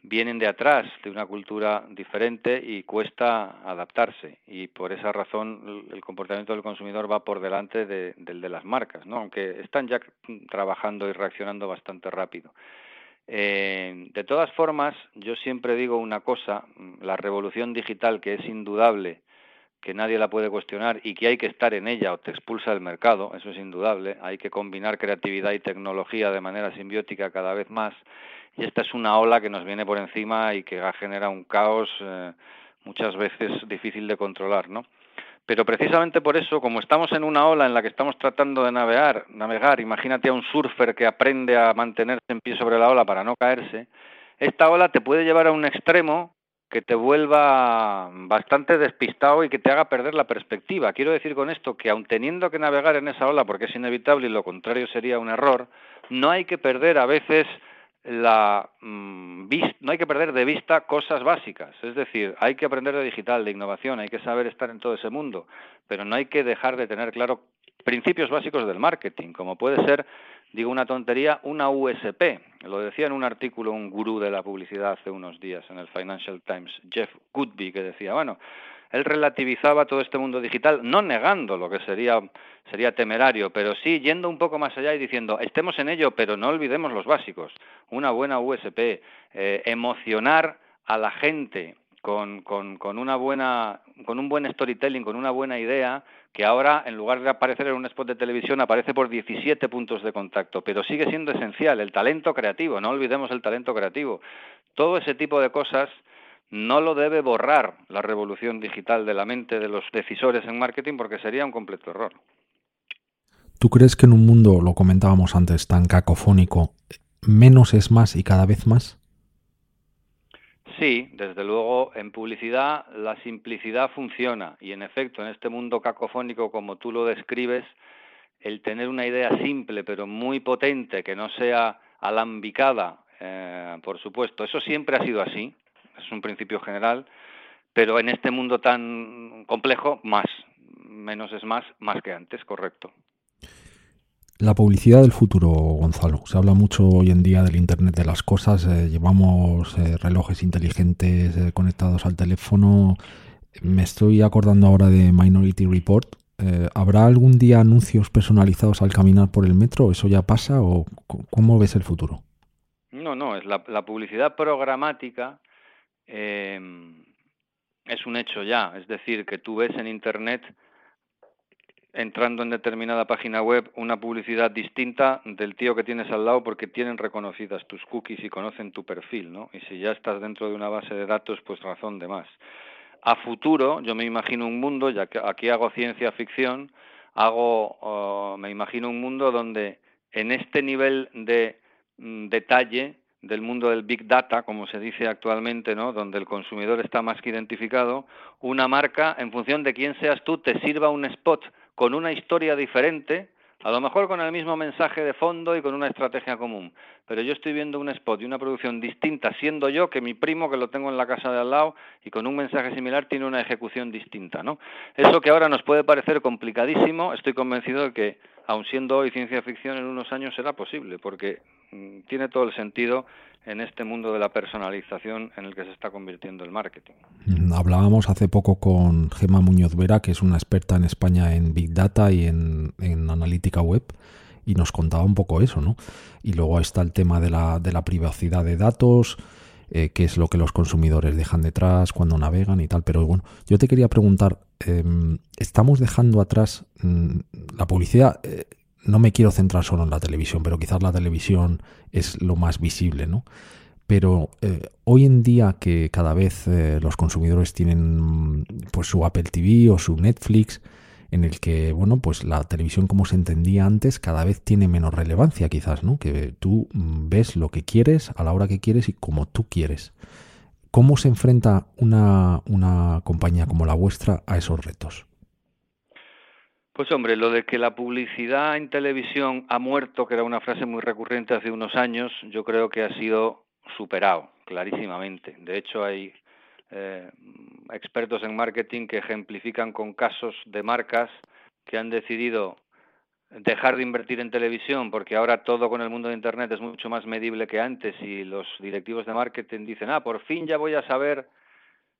Speaker 6: vienen de atrás, de una cultura diferente y cuesta adaptarse. Y por esa razón el comportamiento del consumidor va por delante del de las marcas, ¿no? aunque están ya trabajando y reaccionando bastante rápido. Eh, de todas formas, yo siempre digo una cosa, la revolución digital que es indudable, que nadie la puede cuestionar y que hay que estar en ella o te expulsa del mercado, eso es indudable, hay que combinar creatividad y tecnología de manera simbiótica cada vez más y esta es una ola que nos viene por encima y que genera un caos eh, muchas veces difícil de controlar, ¿no? Pero precisamente por eso, como estamos en una ola en la que estamos tratando de navegar, navegar, imagínate a un surfer que aprende a mantenerse en pie sobre la ola para no caerse, esta ola te puede llevar a un extremo que te vuelva bastante despistado y que te haga perder la perspectiva. Quiero decir con esto que aun teniendo que navegar en esa ola porque es inevitable y lo contrario sería un error, no hay que perder a veces la mm, no hay que perder de vista cosas básicas, es decir, hay que aprender de digital, de innovación, hay que saber estar en todo ese mundo, pero no hay que dejar de tener claro principios básicos del marketing, como puede ser digo una tontería, una USP. Lo decía en un artículo un gurú de la publicidad hace unos días en el Financial Times, Jeff Goodby, que decía, bueno, él relativizaba todo este mundo digital, no negando lo que sería, sería temerario, pero sí yendo un poco más allá y diciendo, estemos en ello, pero no olvidemos los básicos. Una buena USP, eh, emocionar a la gente con, con, con, una buena, con un buen storytelling, con una buena idea, que ahora, en lugar de aparecer en un spot de televisión, aparece por 17 puntos de contacto, pero sigue siendo esencial, el talento creativo, no olvidemos el talento creativo. Todo ese tipo de cosas no lo debe borrar la revolución digital de la mente de los decisores en marketing porque sería un completo error.
Speaker 5: ¿Tú crees que en un mundo, lo comentábamos antes, tan cacofónico, menos es más y cada vez más?
Speaker 6: Sí, desde luego en publicidad la simplicidad funciona y en efecto en este mundo cacofónico como tú lo describes, el tener una idea simple pero muy potente que no sea alambicada, eh, por supuesto, eso siempre ha sido así, es un principio general, pero en este mundo tan complejo más, menos es más, más que antes, correcto.
Speaker 5: La publicidad del futuro, Gonzalo. Se habla mucho hoy en día del Internet de las Cosas. Eh, llevamos eh, relojes inteligentes eh, conectados al teléfono. Me estoy acordando ahora de Minority Report. ¿Habrá algún día anuncios personalizados al caminar por el metro? ¿Eso ya pasa o cómo ves el futuro?
Speaker 6: No, no, es la, la publicidad programática es un hecho ya. Es decir, que tú ves en Internet entrando en determinada página web una publicidad distinta del tío que tienes al lado porque tienen reconocidas tus cookies y conocen tu perfil, ¿no? Y si ya estás dentro de una base de datos, pues razón de más. A futuro, yo me imagino un mundo, ya que aquí hago ciencia ficción, hago, me imagino un mundo donde en este nivel de mm, detalle del mundo del big data, como se dice actualmente, ¿no? donde el consumidor está más que identificado, una marca, en función de quién seas tú, te sirva un spot con una historia diferente, a lo mejor con el mismo mensaje de fondo y con una estrategia común. Pero yo estoy viendo un spot y una producción distinta, siendo yo que mi primo, que lo tengo en la casa de al lado, y con un mensaje similar, tiene una ejecución distinta. ¿no? Eso que ahora nos puede parecer complicadísimo, estoy convencido de que, aun siendo hoy ciencia ficción, en unos años será posible, porque mm, tiene todo el sentido en este mundo de la personalización en el que se está convirtiendo el marketing.
Speaker 5: Hablábamos hace poco con Gema Muñoz Vera, que es una experta en España en Big Data y en, analítica web, y nos contaba un poco eso, ¿no? Y luego está el tema de la, de la privacidad de datos, eh, qué es lo que los consumidores dejan detrás cuando navegan y tal. Pero bueno, yo te quería preguntar, em, ¿estamos dejando atrás mm, la publicidad? Eh, no me quiero centrar solo en la televisión, pero quizás la televisión es lo más visible, ¿no? Pero eh, hoy en día que cada vez eh, los consumidores tienen pues su Apple TV o su Netflix, en el que, bueno, pues la televisión como se entendía antes cada vez tiene menos relevancia quizás, ¿no? Que tú mm, ves lo que quieres a la hora que quieres y como tú quieres. ¿Cómo se enfrenta una, una compañía como la vuestra a esos retos?
Speaker 6: Pues hombre, lo de que la publicidad en televisión ha muerto, que era una frase muy recurrente hace unos años, yo creo que ha sido superado clarísimamente. De hecho, hay eh, expertos en marketing que ejemplifican con casos de marcas que han decidido dejar de invertir en televisión porque ahora todo con el mundo de Internet es mucho más medible que antes y los directivos de marketing dicen, ah, por fin ya voy a saber,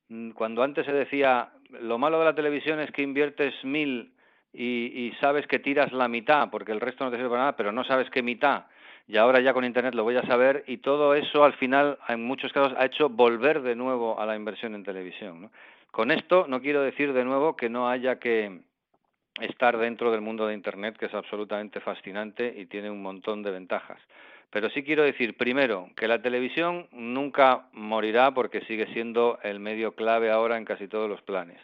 Speaker 6: mm, cuando antes se decía, lo malo de la televisión es que inviertes mil y, sabes que tiras la mitad porque el resto no te sirve para nada, pero no sabes qué mitad. Y ahora ya con Internet lo voy a saber y todo eso al final, en muchos casos, ha hecho volver de nuevo a la inversión en televisión. Con esto no quiero decir de nuevo que no haya que estar dentro del mundo de Internet, que es absolutamente fascinante y tiene un montón de ventajas. Pero sí quiero decir, primero, que la televisión nunca morirá porque sigue siendo el medio clave ahora en casi todos los planes.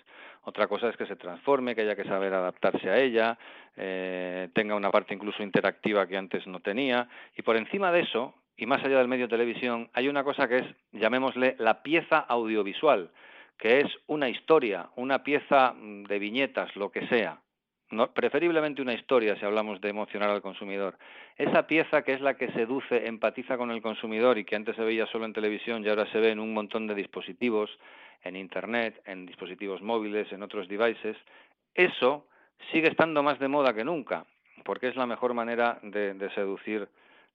Speaker 6: Otra cosa es que se transforme, que haya que saber adaptarse a ella, eh, tenga una parte incluso interactiva que antes no tenía. Y por encima de eso, y más allá del medio de televisión, hay una cosa que es, llamémosle, la pieza audiovisual, que es una historia, una pieza mm, de viñetas, lo que sea. Preferiblemente una historia si hablamos de emocionar al consumidor. Esa pieza que es la que seduce, empatiza con el consumidor y que antes se veía solo en televisión y ahora se ve en un montón de dispositivos, en Internet, en dispositivos móviles, en otros devices, eso sigue estando más de moda que nunca. porque es la mejor manera de, seducir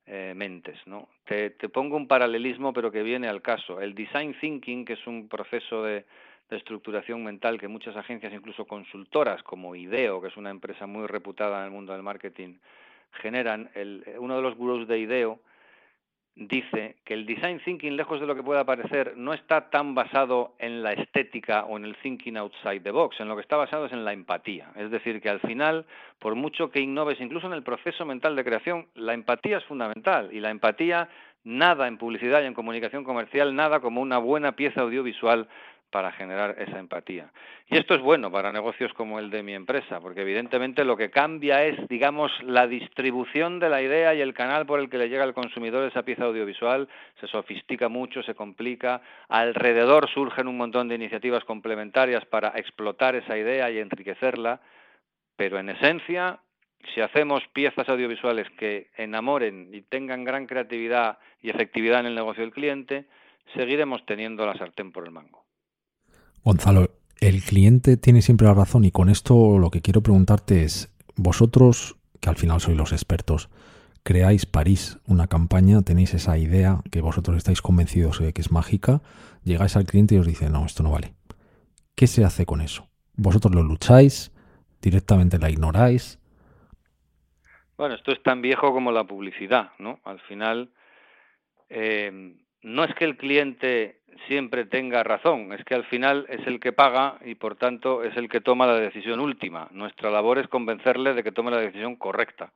Speaker 6: eh, mentes. ¿no? Te, pongo un paralelismo, pero que viene al caso. El design thinking, que es un proceso de, estructuración mental que muchas agencias, incluso consultoras como IDEO, que es una empresa muy reputada en el mundo del marketing, generan. El, uno de los gurús de IDEO dice que el design thinking, lejos de lo que pueda parecer, no está tan basado en la estética o en el thinking outside the box, en lo que está basado es en la empatía. Es decir, que al final, por mucho que innoves, incluso en el proceso mental de creación, la empatía es fundamental y la empatía nada en publicidad y en comunicación comercial, nada como una buena pieza audiovisual para generar esa empatía. Y esto es bueno para negocios como el de mi empresa, porque evidentemente lo que cambia es, digamos, la distribución de la idea y el canal por el que le llega al consumidor esa pieza audiovisual, se sofistica mucho, se complica, alrededor surgen un montón de iniciativas complementarias para explotar esa idea y enriquecerla, pero en esencia, si hacemos piezas audiovisuales que enamoren y tengan gran creatividad y efectividad en el negocio del cliente, seguiremos teniendo la sartén por el mango.
Speaker 5: Gonzalo, el cliente tiene siempre la razón y con esto lo que quiero preguntarte es, vosotros, que al final sois los expertos, creáis París, una campaña, tenéis esa idea que vosotros estáis convencidos de que es mágica, llegáis al cliente y os dice, no, esto no vale. ¿Qué se hace con eso? ¿Vosotros lo lucháis? ¿Directamente la ignoráis?
Speaker 6: Bueno, esto es tan viejo como la publicidad, ¿no? Al final, eh, no es que el cliente siempre tenga razón, es que al final es el que paga y por tanto es el que toma la decisión última. Nuestra labor es convencerle de que tome la decisión correcta.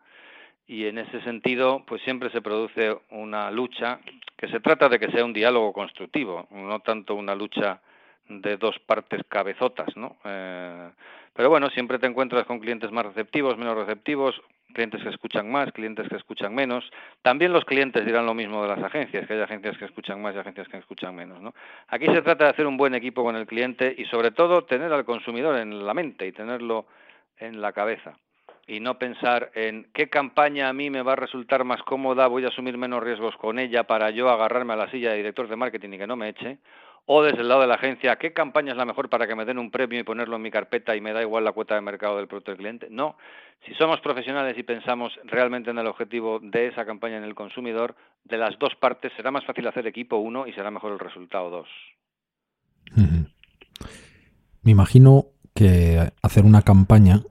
Speaker 6: Y en ese sentido, pues siempre se produce una lucha que se trata de que sea un diálogo constructivo, no tanto una lucha de dos partes cabezotas, ¿no? Eh, pero bueno, siempre te encuentras con clientes más receptivos, menos receptivos, clientes que escuchan más, clientes que escuchan menos. También los clientes dirán lo mismo de las agencias, que hay agencias que escuchan más y agencias que escuchan menos. ¿no? Aquí se trata de hacer un buen equipo con el cliente y sobre todo tener al consumidor en la mente y tenerlo en la cabeza y no pensar en qué campaña a mí me va a resultar más cómoda, voy a asumir menos riesgos con ella para yo agarrarme a la silla de director de marketing y que no me eche, o desde el lado de la agencia, ¿qué campaña es la mejor para que me den un premio y ponerlo en mi carpeta y me da igual la cuota de mercado del producto del cliente? No. Si somos profesionales y pensamos realmente en el objetivo de esa campaña en el consumidor, de las dos partes será más fácil hacer equipo uno y será mejor el resultado dos.
Speaker 5: Me imagino que hacer una campaña,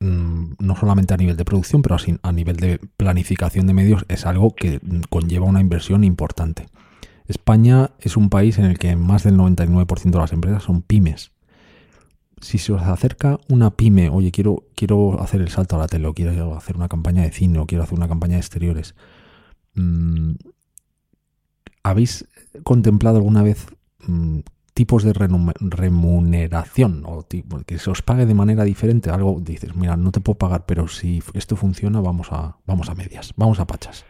Speaker 5: mm, no solamente a nivel de producción, pero a nivel de planificación de medios, es algo que conlleva una inversión importante. España es un país en el que más del 99% de las empresas son pymes. Si se os acerca una pyme, oye, quiero, quiero hacer el salto a la tele, o quiero hacer una campaña de cine, o quiero hacer una campaña de exteriores, mm, ¿habéis contemplado alguna vez mm, tipos de remuneración o que se os pague de manera diferente? Algo dices, mira, no te puedo pagar, pero si esto funciona, vamos a, vamos a medias, vamos a pachas.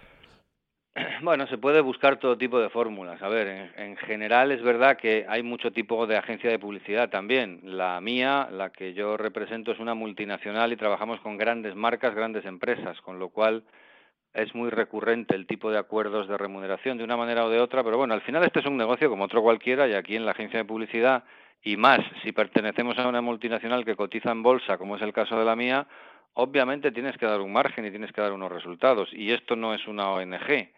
Speaker 6: Bueno, se puede buscar todo tipo de fórmulas. A ver, en, general es verdad que hay mucho tipo de agencia de publicidad también. La mía, la que yo represento, es una multinacional y trabajamos con grandes marcas, grandes empresas, con lo cual es muy recurrente el tipo de acuerdos de remuneración de una manera o de otra, pero bueno, al final este es un negocio como otro cualquiera y aquí en la agencia de publicidad y más si pertenecemos a una multinacional que cotiza en bolsa, como es el caso de la mía, obviamente tienes que dar un margen y tienes que dar unos resultados y esto no es una ONG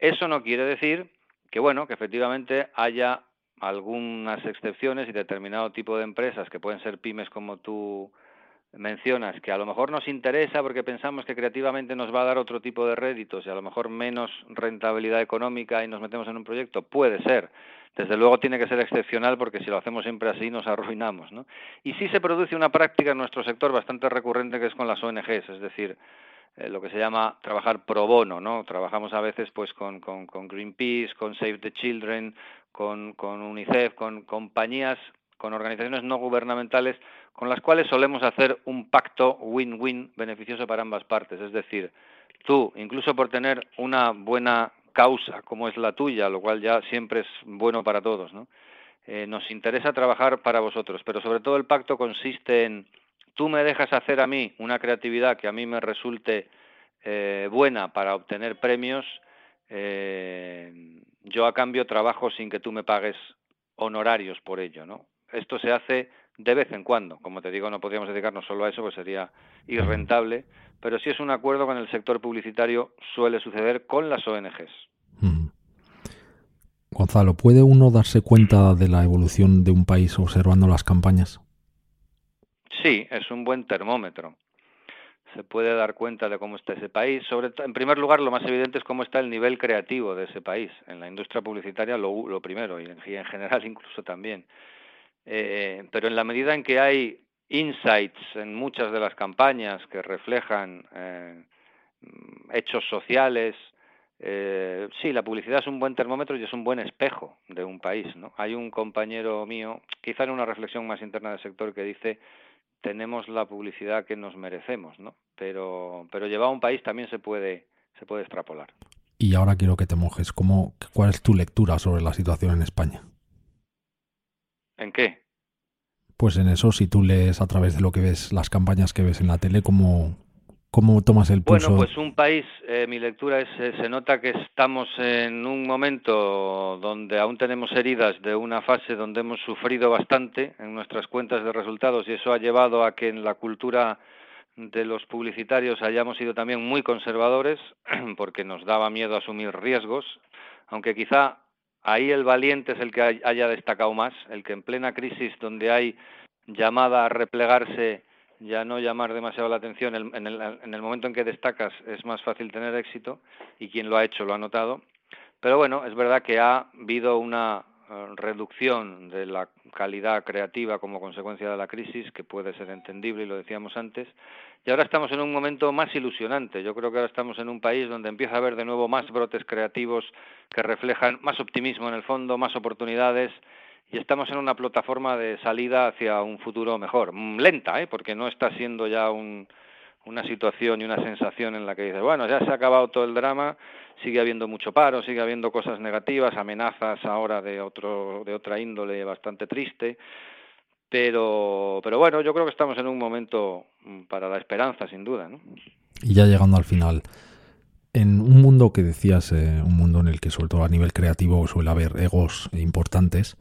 Speaker 6: eso no quiere decir que, bueno, que efectivamente haya algunas excepciones y determinado tipo de empresas que pueden ser pymes como tú mencionas, que a lo mejor nos interesa porque pensamos que creativamente nos va a dar otro tipo de réditos y a lo mejor menos rentabilidad económica y nos metemos en un proyecto, puede ser. Desde luego tiene que ser excepcional porque si lo hacemos siempre así nos arruinamos. ¿no? Y sí se produce una práctica en nuestro sector bastante recurrente que es con las ONGs, es decir, eh, lo que se llama trabajar pro bono, ¿no? Trabajamos a veces pues con, con, Greenpeace, con Save the Children, con, con UNICEF, con compañías, con organizaciones no gubernamentales con las cuales solemos hacer un pacto win-win beneficioso para ambas partes. Es decir, tú, incluso por tener una buena causa como es la tuya, lo cual ya siempre es bueno para todos, ¿no? Eh, nos interesa trabajar para vosotros, pero sobre todo el pacto consiste en tú me dejas hacer a mí una creatividad que a mí me resulte eh, buena para obtener premios, eh, yo a cambio trabajo sin que tú me pagues honorarios por ello, ¿no? esto se hace de vez en cuando. Como te digo, no podríamos dedicarnos solo a eso, pues sería irrentable, pero si es un acuerdo con el sector publicitario, suele suceder con las ONGs.
Speaker 5: Gonzalo, ¿puede uno darse cuenta de la evolución de un país observando las campañas?
Speaker 6: Sí, es un buen termómetro. Se puede dar cuenta de cómo está ese país. Sobre en primer lugar, lo más evidente es cómo está el nivel creativo de ese país. En la industria publicitaria, lo, lo primero, y en, general incluso también. Eh, pero en la medida en que hay insights en muchas de las campañas que reflejan eh, hechos sociales, eh, sí, la publicidad es un buen termómetro y es un buen espejo de un país. ¿no? Hay un compañero mío, quizá en una reflexión más interna del sector, que dice tenemos la publicidad que nos merecemos, ¿no? Pero, pero llevar a un país también se puede, se puede extrapolar.
Speaker 5: Y ahora quiero que te mojes. ¿Cómo, ¿Cuál es tu lectura sobre la situación en España?
Speaker 6: ¿En qué?
Speaker 5: Pues en eso, si tú lees a través de lo que ves, las campañas que ves en la tele, ¿cómo, ¿Cómo tomas el pulso?
Speaker 6: Bueno, pues un país, eh, mi lectura es, eh, se nota que estamos en un momento donde aún tenemos heridas de una fase donde hemos sufrido bastante en nuestras cuentas de resultados y eso ha llevado a que en la cultura de los publicitarios hayamos sido también muy conservadores porque nos daba miedo asumir riesgos, aunque quizá ahí el valiente es el que haya destacado más, el que en plena crisis donde hay llamada a replegarse ya no llamar demasiado la atención. En el, en el momento en que destacas es más fácil tener éxito y quien lo ha hecho lo ha notado. Pero bueno, es verdad que ha habido una eh, reducción de la calidad creativa como consecuencia de la crisis, que puede ser entendible y lo decíamos antes. Y ahora estamos en un momento más ilusionante. Yo creo que ahora estamos en un país donde empieza a haber de nuevo más brotes creativos que reflejan más optimismo en el fondo, más oportunidades y estamos en una plataforma de salida hacia un futuro mejor. Mm, lenta, ¿eh? porque no está siendo ya una situación y una sensación en la que dices, bueno, ya se ha acabado todo el drama, sigue habiendo mucho paro, sigue habiendo cosas negativas, amenazas ahora de, otro, de otra índole bastante triste. Pero, pero bueno, yo creo que estamos en un momento mm, para la esperanza, sin duda. ¿no?
Speaker 5: Y ya llegando al final, en un mundo que decías, eh, un mundo en el que sobre todo a nivel creativo suele haber egos importantes,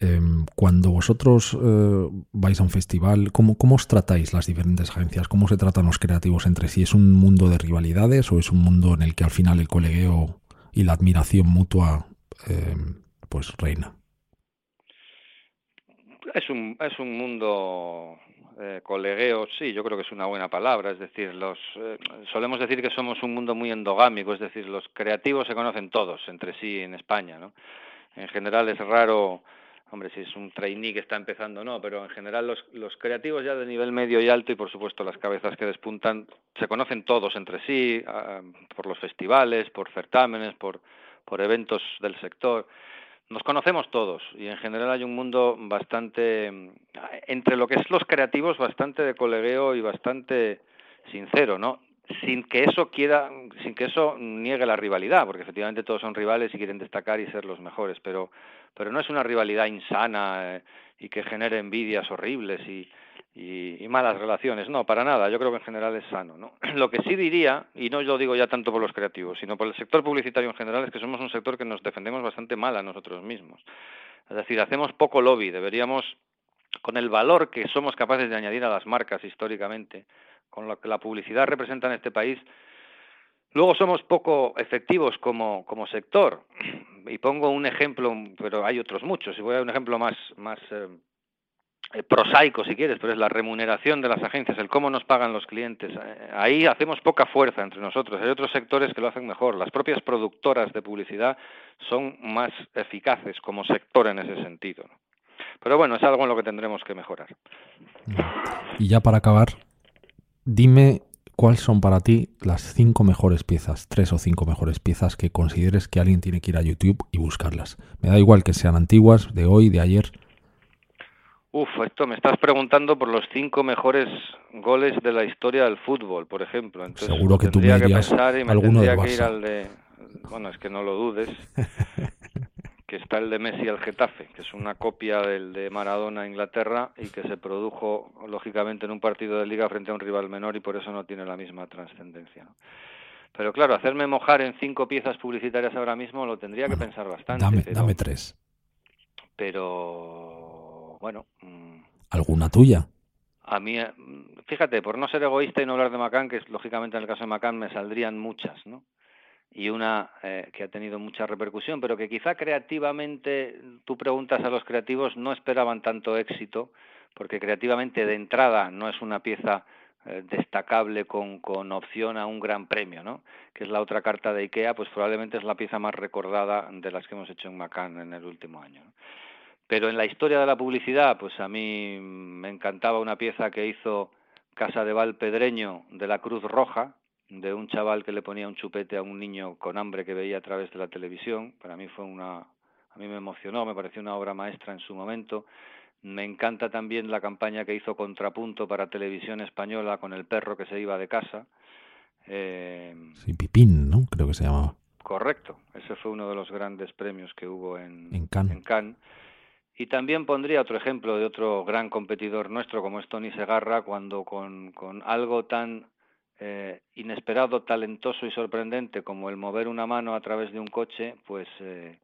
Speaker 5: Em, cuando vosotros eh, vais a un festival, ¿cómo, ¿cómo, os tratáis las diferentes agencias? ¿Cómo se tratan los creativos entre sí? ¿Es un mundo de rivalidades o es un mundo en el que al final el colegueo y la admiración mutua em, pues reina?
Speaker 6: Es un, es un mundo eh, colegueo, sí, yo creo que es una buena palabra. Es decir, los eh, solemos decir que somos un mundo muy endogámico, es decir, los creativos se conocen todos entre sí en España, ¿no? En general es raro hombre, si es un trainee que está empezando, no, pero en general los, los creativos ya de nivel medio y alto y por supuesto las cabezas que despuntan se conocen todos entre sí, ah, por los festivales, por certámenes, por, por eventos del sector. Nos conocemos todos y en general hay un mundo bastante, entre lo que es los creativos, bastante de colegueo y bastante sincero, ¿no? sin que eso quiera, sin que eso niegue la rivalidad, porque efectivamente todos son rivales y quieren destacar y ser los mejores, pero, pero no es una rivalidad insana eh, y que genere envidias horribles y, y, malas relaciones, no, para nada, yo creo que en general es sano, ¿no? Lo que sí diría, y no lo digo ya tanto por los creativos, sino por el sector publicitario en general, es que somos un sector que nos defendemos bastante mal a nosotros mismos. Es decir, hacemos poco lobby, deberíamos, con el valor que somos capaces de añadir a las marcas históricamente, con lo que la publicidad representa en este país, luego somos poco efectivos como, como sector. Y pongo un ejemplo, pero hay otros muchos, y voy a un ejemplo más, más eh, eh, prosaico si quieres, pero es la remuneración de las agencias, el cómo nos pagan los clientes. Eh, ahí hacemos poca fuerza entre nosotros. Hay otros sectores que lo hacen mejor. Las propias productoras de publicidad son más eficaces como sector en ese sentido. Pero bueno, es algo en lo que tendremos que mejorar.
Speaker 5: Y ya para acabar, Dime cuáles son para ti las cinco mejores piezas, tres o cinco mejores piezas que consideres que alguien tiene que ir a YouTube y buscarlas. Me da igual que sean antiguas, de hoy, de ayer.
Speaker 6: Uf, esto me estás preguntando por los cinco mejores goles de la historia del fútbol, por ejemplo.
Speaker 5: Seguro que tú me dirías alguno de
Speaker 6: que ir al de... Bueno, es que no lo dudes. que está el de Messi al Getafe, que es una copia del de Maradona a Inglaterra y que se produjo lógicamente en un partido de liga frente a un rival menor y por eso no tiene la misma trascendencia. Pero claro, hacerme mojar en cinco piezas publicitarias ahora mismo lo tendría que pensar bastante.
Speaker 5: Dame, tres.
Speaker 6: Pero bueno. Mm,
Speaker 5: ¿Alguna tuya?
Speaker 6: A mí, eh, fíjate, por no ser egoísta y no hablar de Macán, que lógicamente en el caso de Macán me saldrían muchas, ¿no? Y una eh, que ha tenido mucha repercusión, pero que quizá creativamente, tú preguntas a los creativos, no esperaban tanto éxito, porque creativamente de entrada no es una pieza eh, destacable con, con opción a un gran premio, ¿no? que es la otra carta de IKEA, pues probablemente es la pieza más recordada de las que hemos hecho en Macan en el último año. Pero en la historia de la publicidad, pues a mí me encantaba una pieza que hizo Casa de Valpedreño de la Cruz Roja, de un chaval que le ponía un chupete a un niño con hambre que veía a través de la televisión. Para mí fue una, a mí me emocionó, me pareció una obra maestra en su momento. Me encanta también la campaña que hizo Contrapunto para Televisión Española con el perro que se iba de casa.
Speaker 5: Eh, sí, Pipín, ¿no? Creo que se llamaba.
Speaker 6: Correcto, ese fue uno de los grandes premios que hubo en,
Speaker 5: en Cannes.
Speaker 6: En Y también pondría otro ejemplo de otro gran competidor nuestro, como es Tony Segarra, cuando con, con algo tan eh, inesperado, talentoso y sorprendente como el mover una mano a través de un coche, pues eh,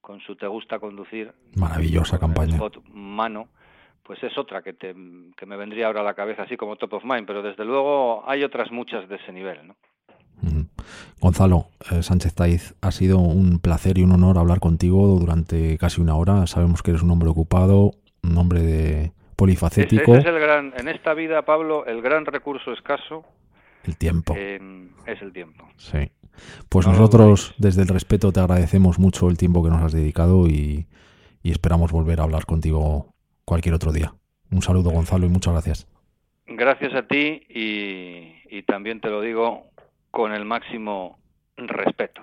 Speaker 6: con su Te gusta conducir.
Speaker 5: Maravillosa campaña.
Speaker 6: mano, pues es otra que, te, que me vendría ahora a la cabeza así como top of mind, pero desde luego hay otras muchas de ese nivel, ¿no?
Speaker 5: Gonzalo eh, Sánchez Taiz, ha sido un placer y un honor hablar contigo durante casi una hora. Sabemos que eres un hombre ocupado, un hombre de polifacético.
Speaker 6: es el gran, en esta vida, Pablo, el gran recurso escaso.
Speaker 5: El tiempo.
Speaker 6: es el tiempo.
Speaker 5: Sí. Pues nosotros, desde el respeto, te agradecemos mucho el tiempo que nos has dedicado y, esperamos volver a hablar contigo cualquier otro día. Un saludo, Gonzalo, y muchas gracias.
Speaker 6: Gracias a ti y, y también te lo digo con el máximo respeto.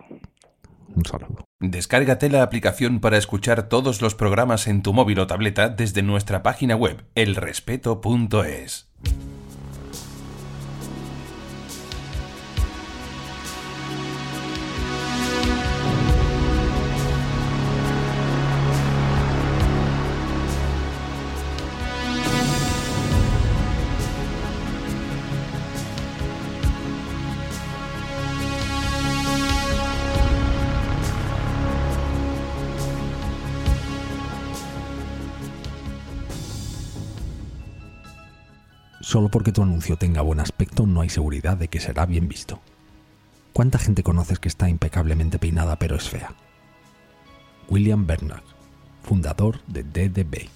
Speaker 5: Un saludo.
Speaker 1: Descárgate la aplicación para escuchar todos los programas en tu móvil o tableta desde nuestra página web elrespeto.es.
Speaker 5: Solo porque tu anuncio tenga buen aspecto no hay seguridad de que será bien visto. ¿Cuánta gente conoces que está impecablemente peinada pero es fea? William Bernard, fundador de DDB.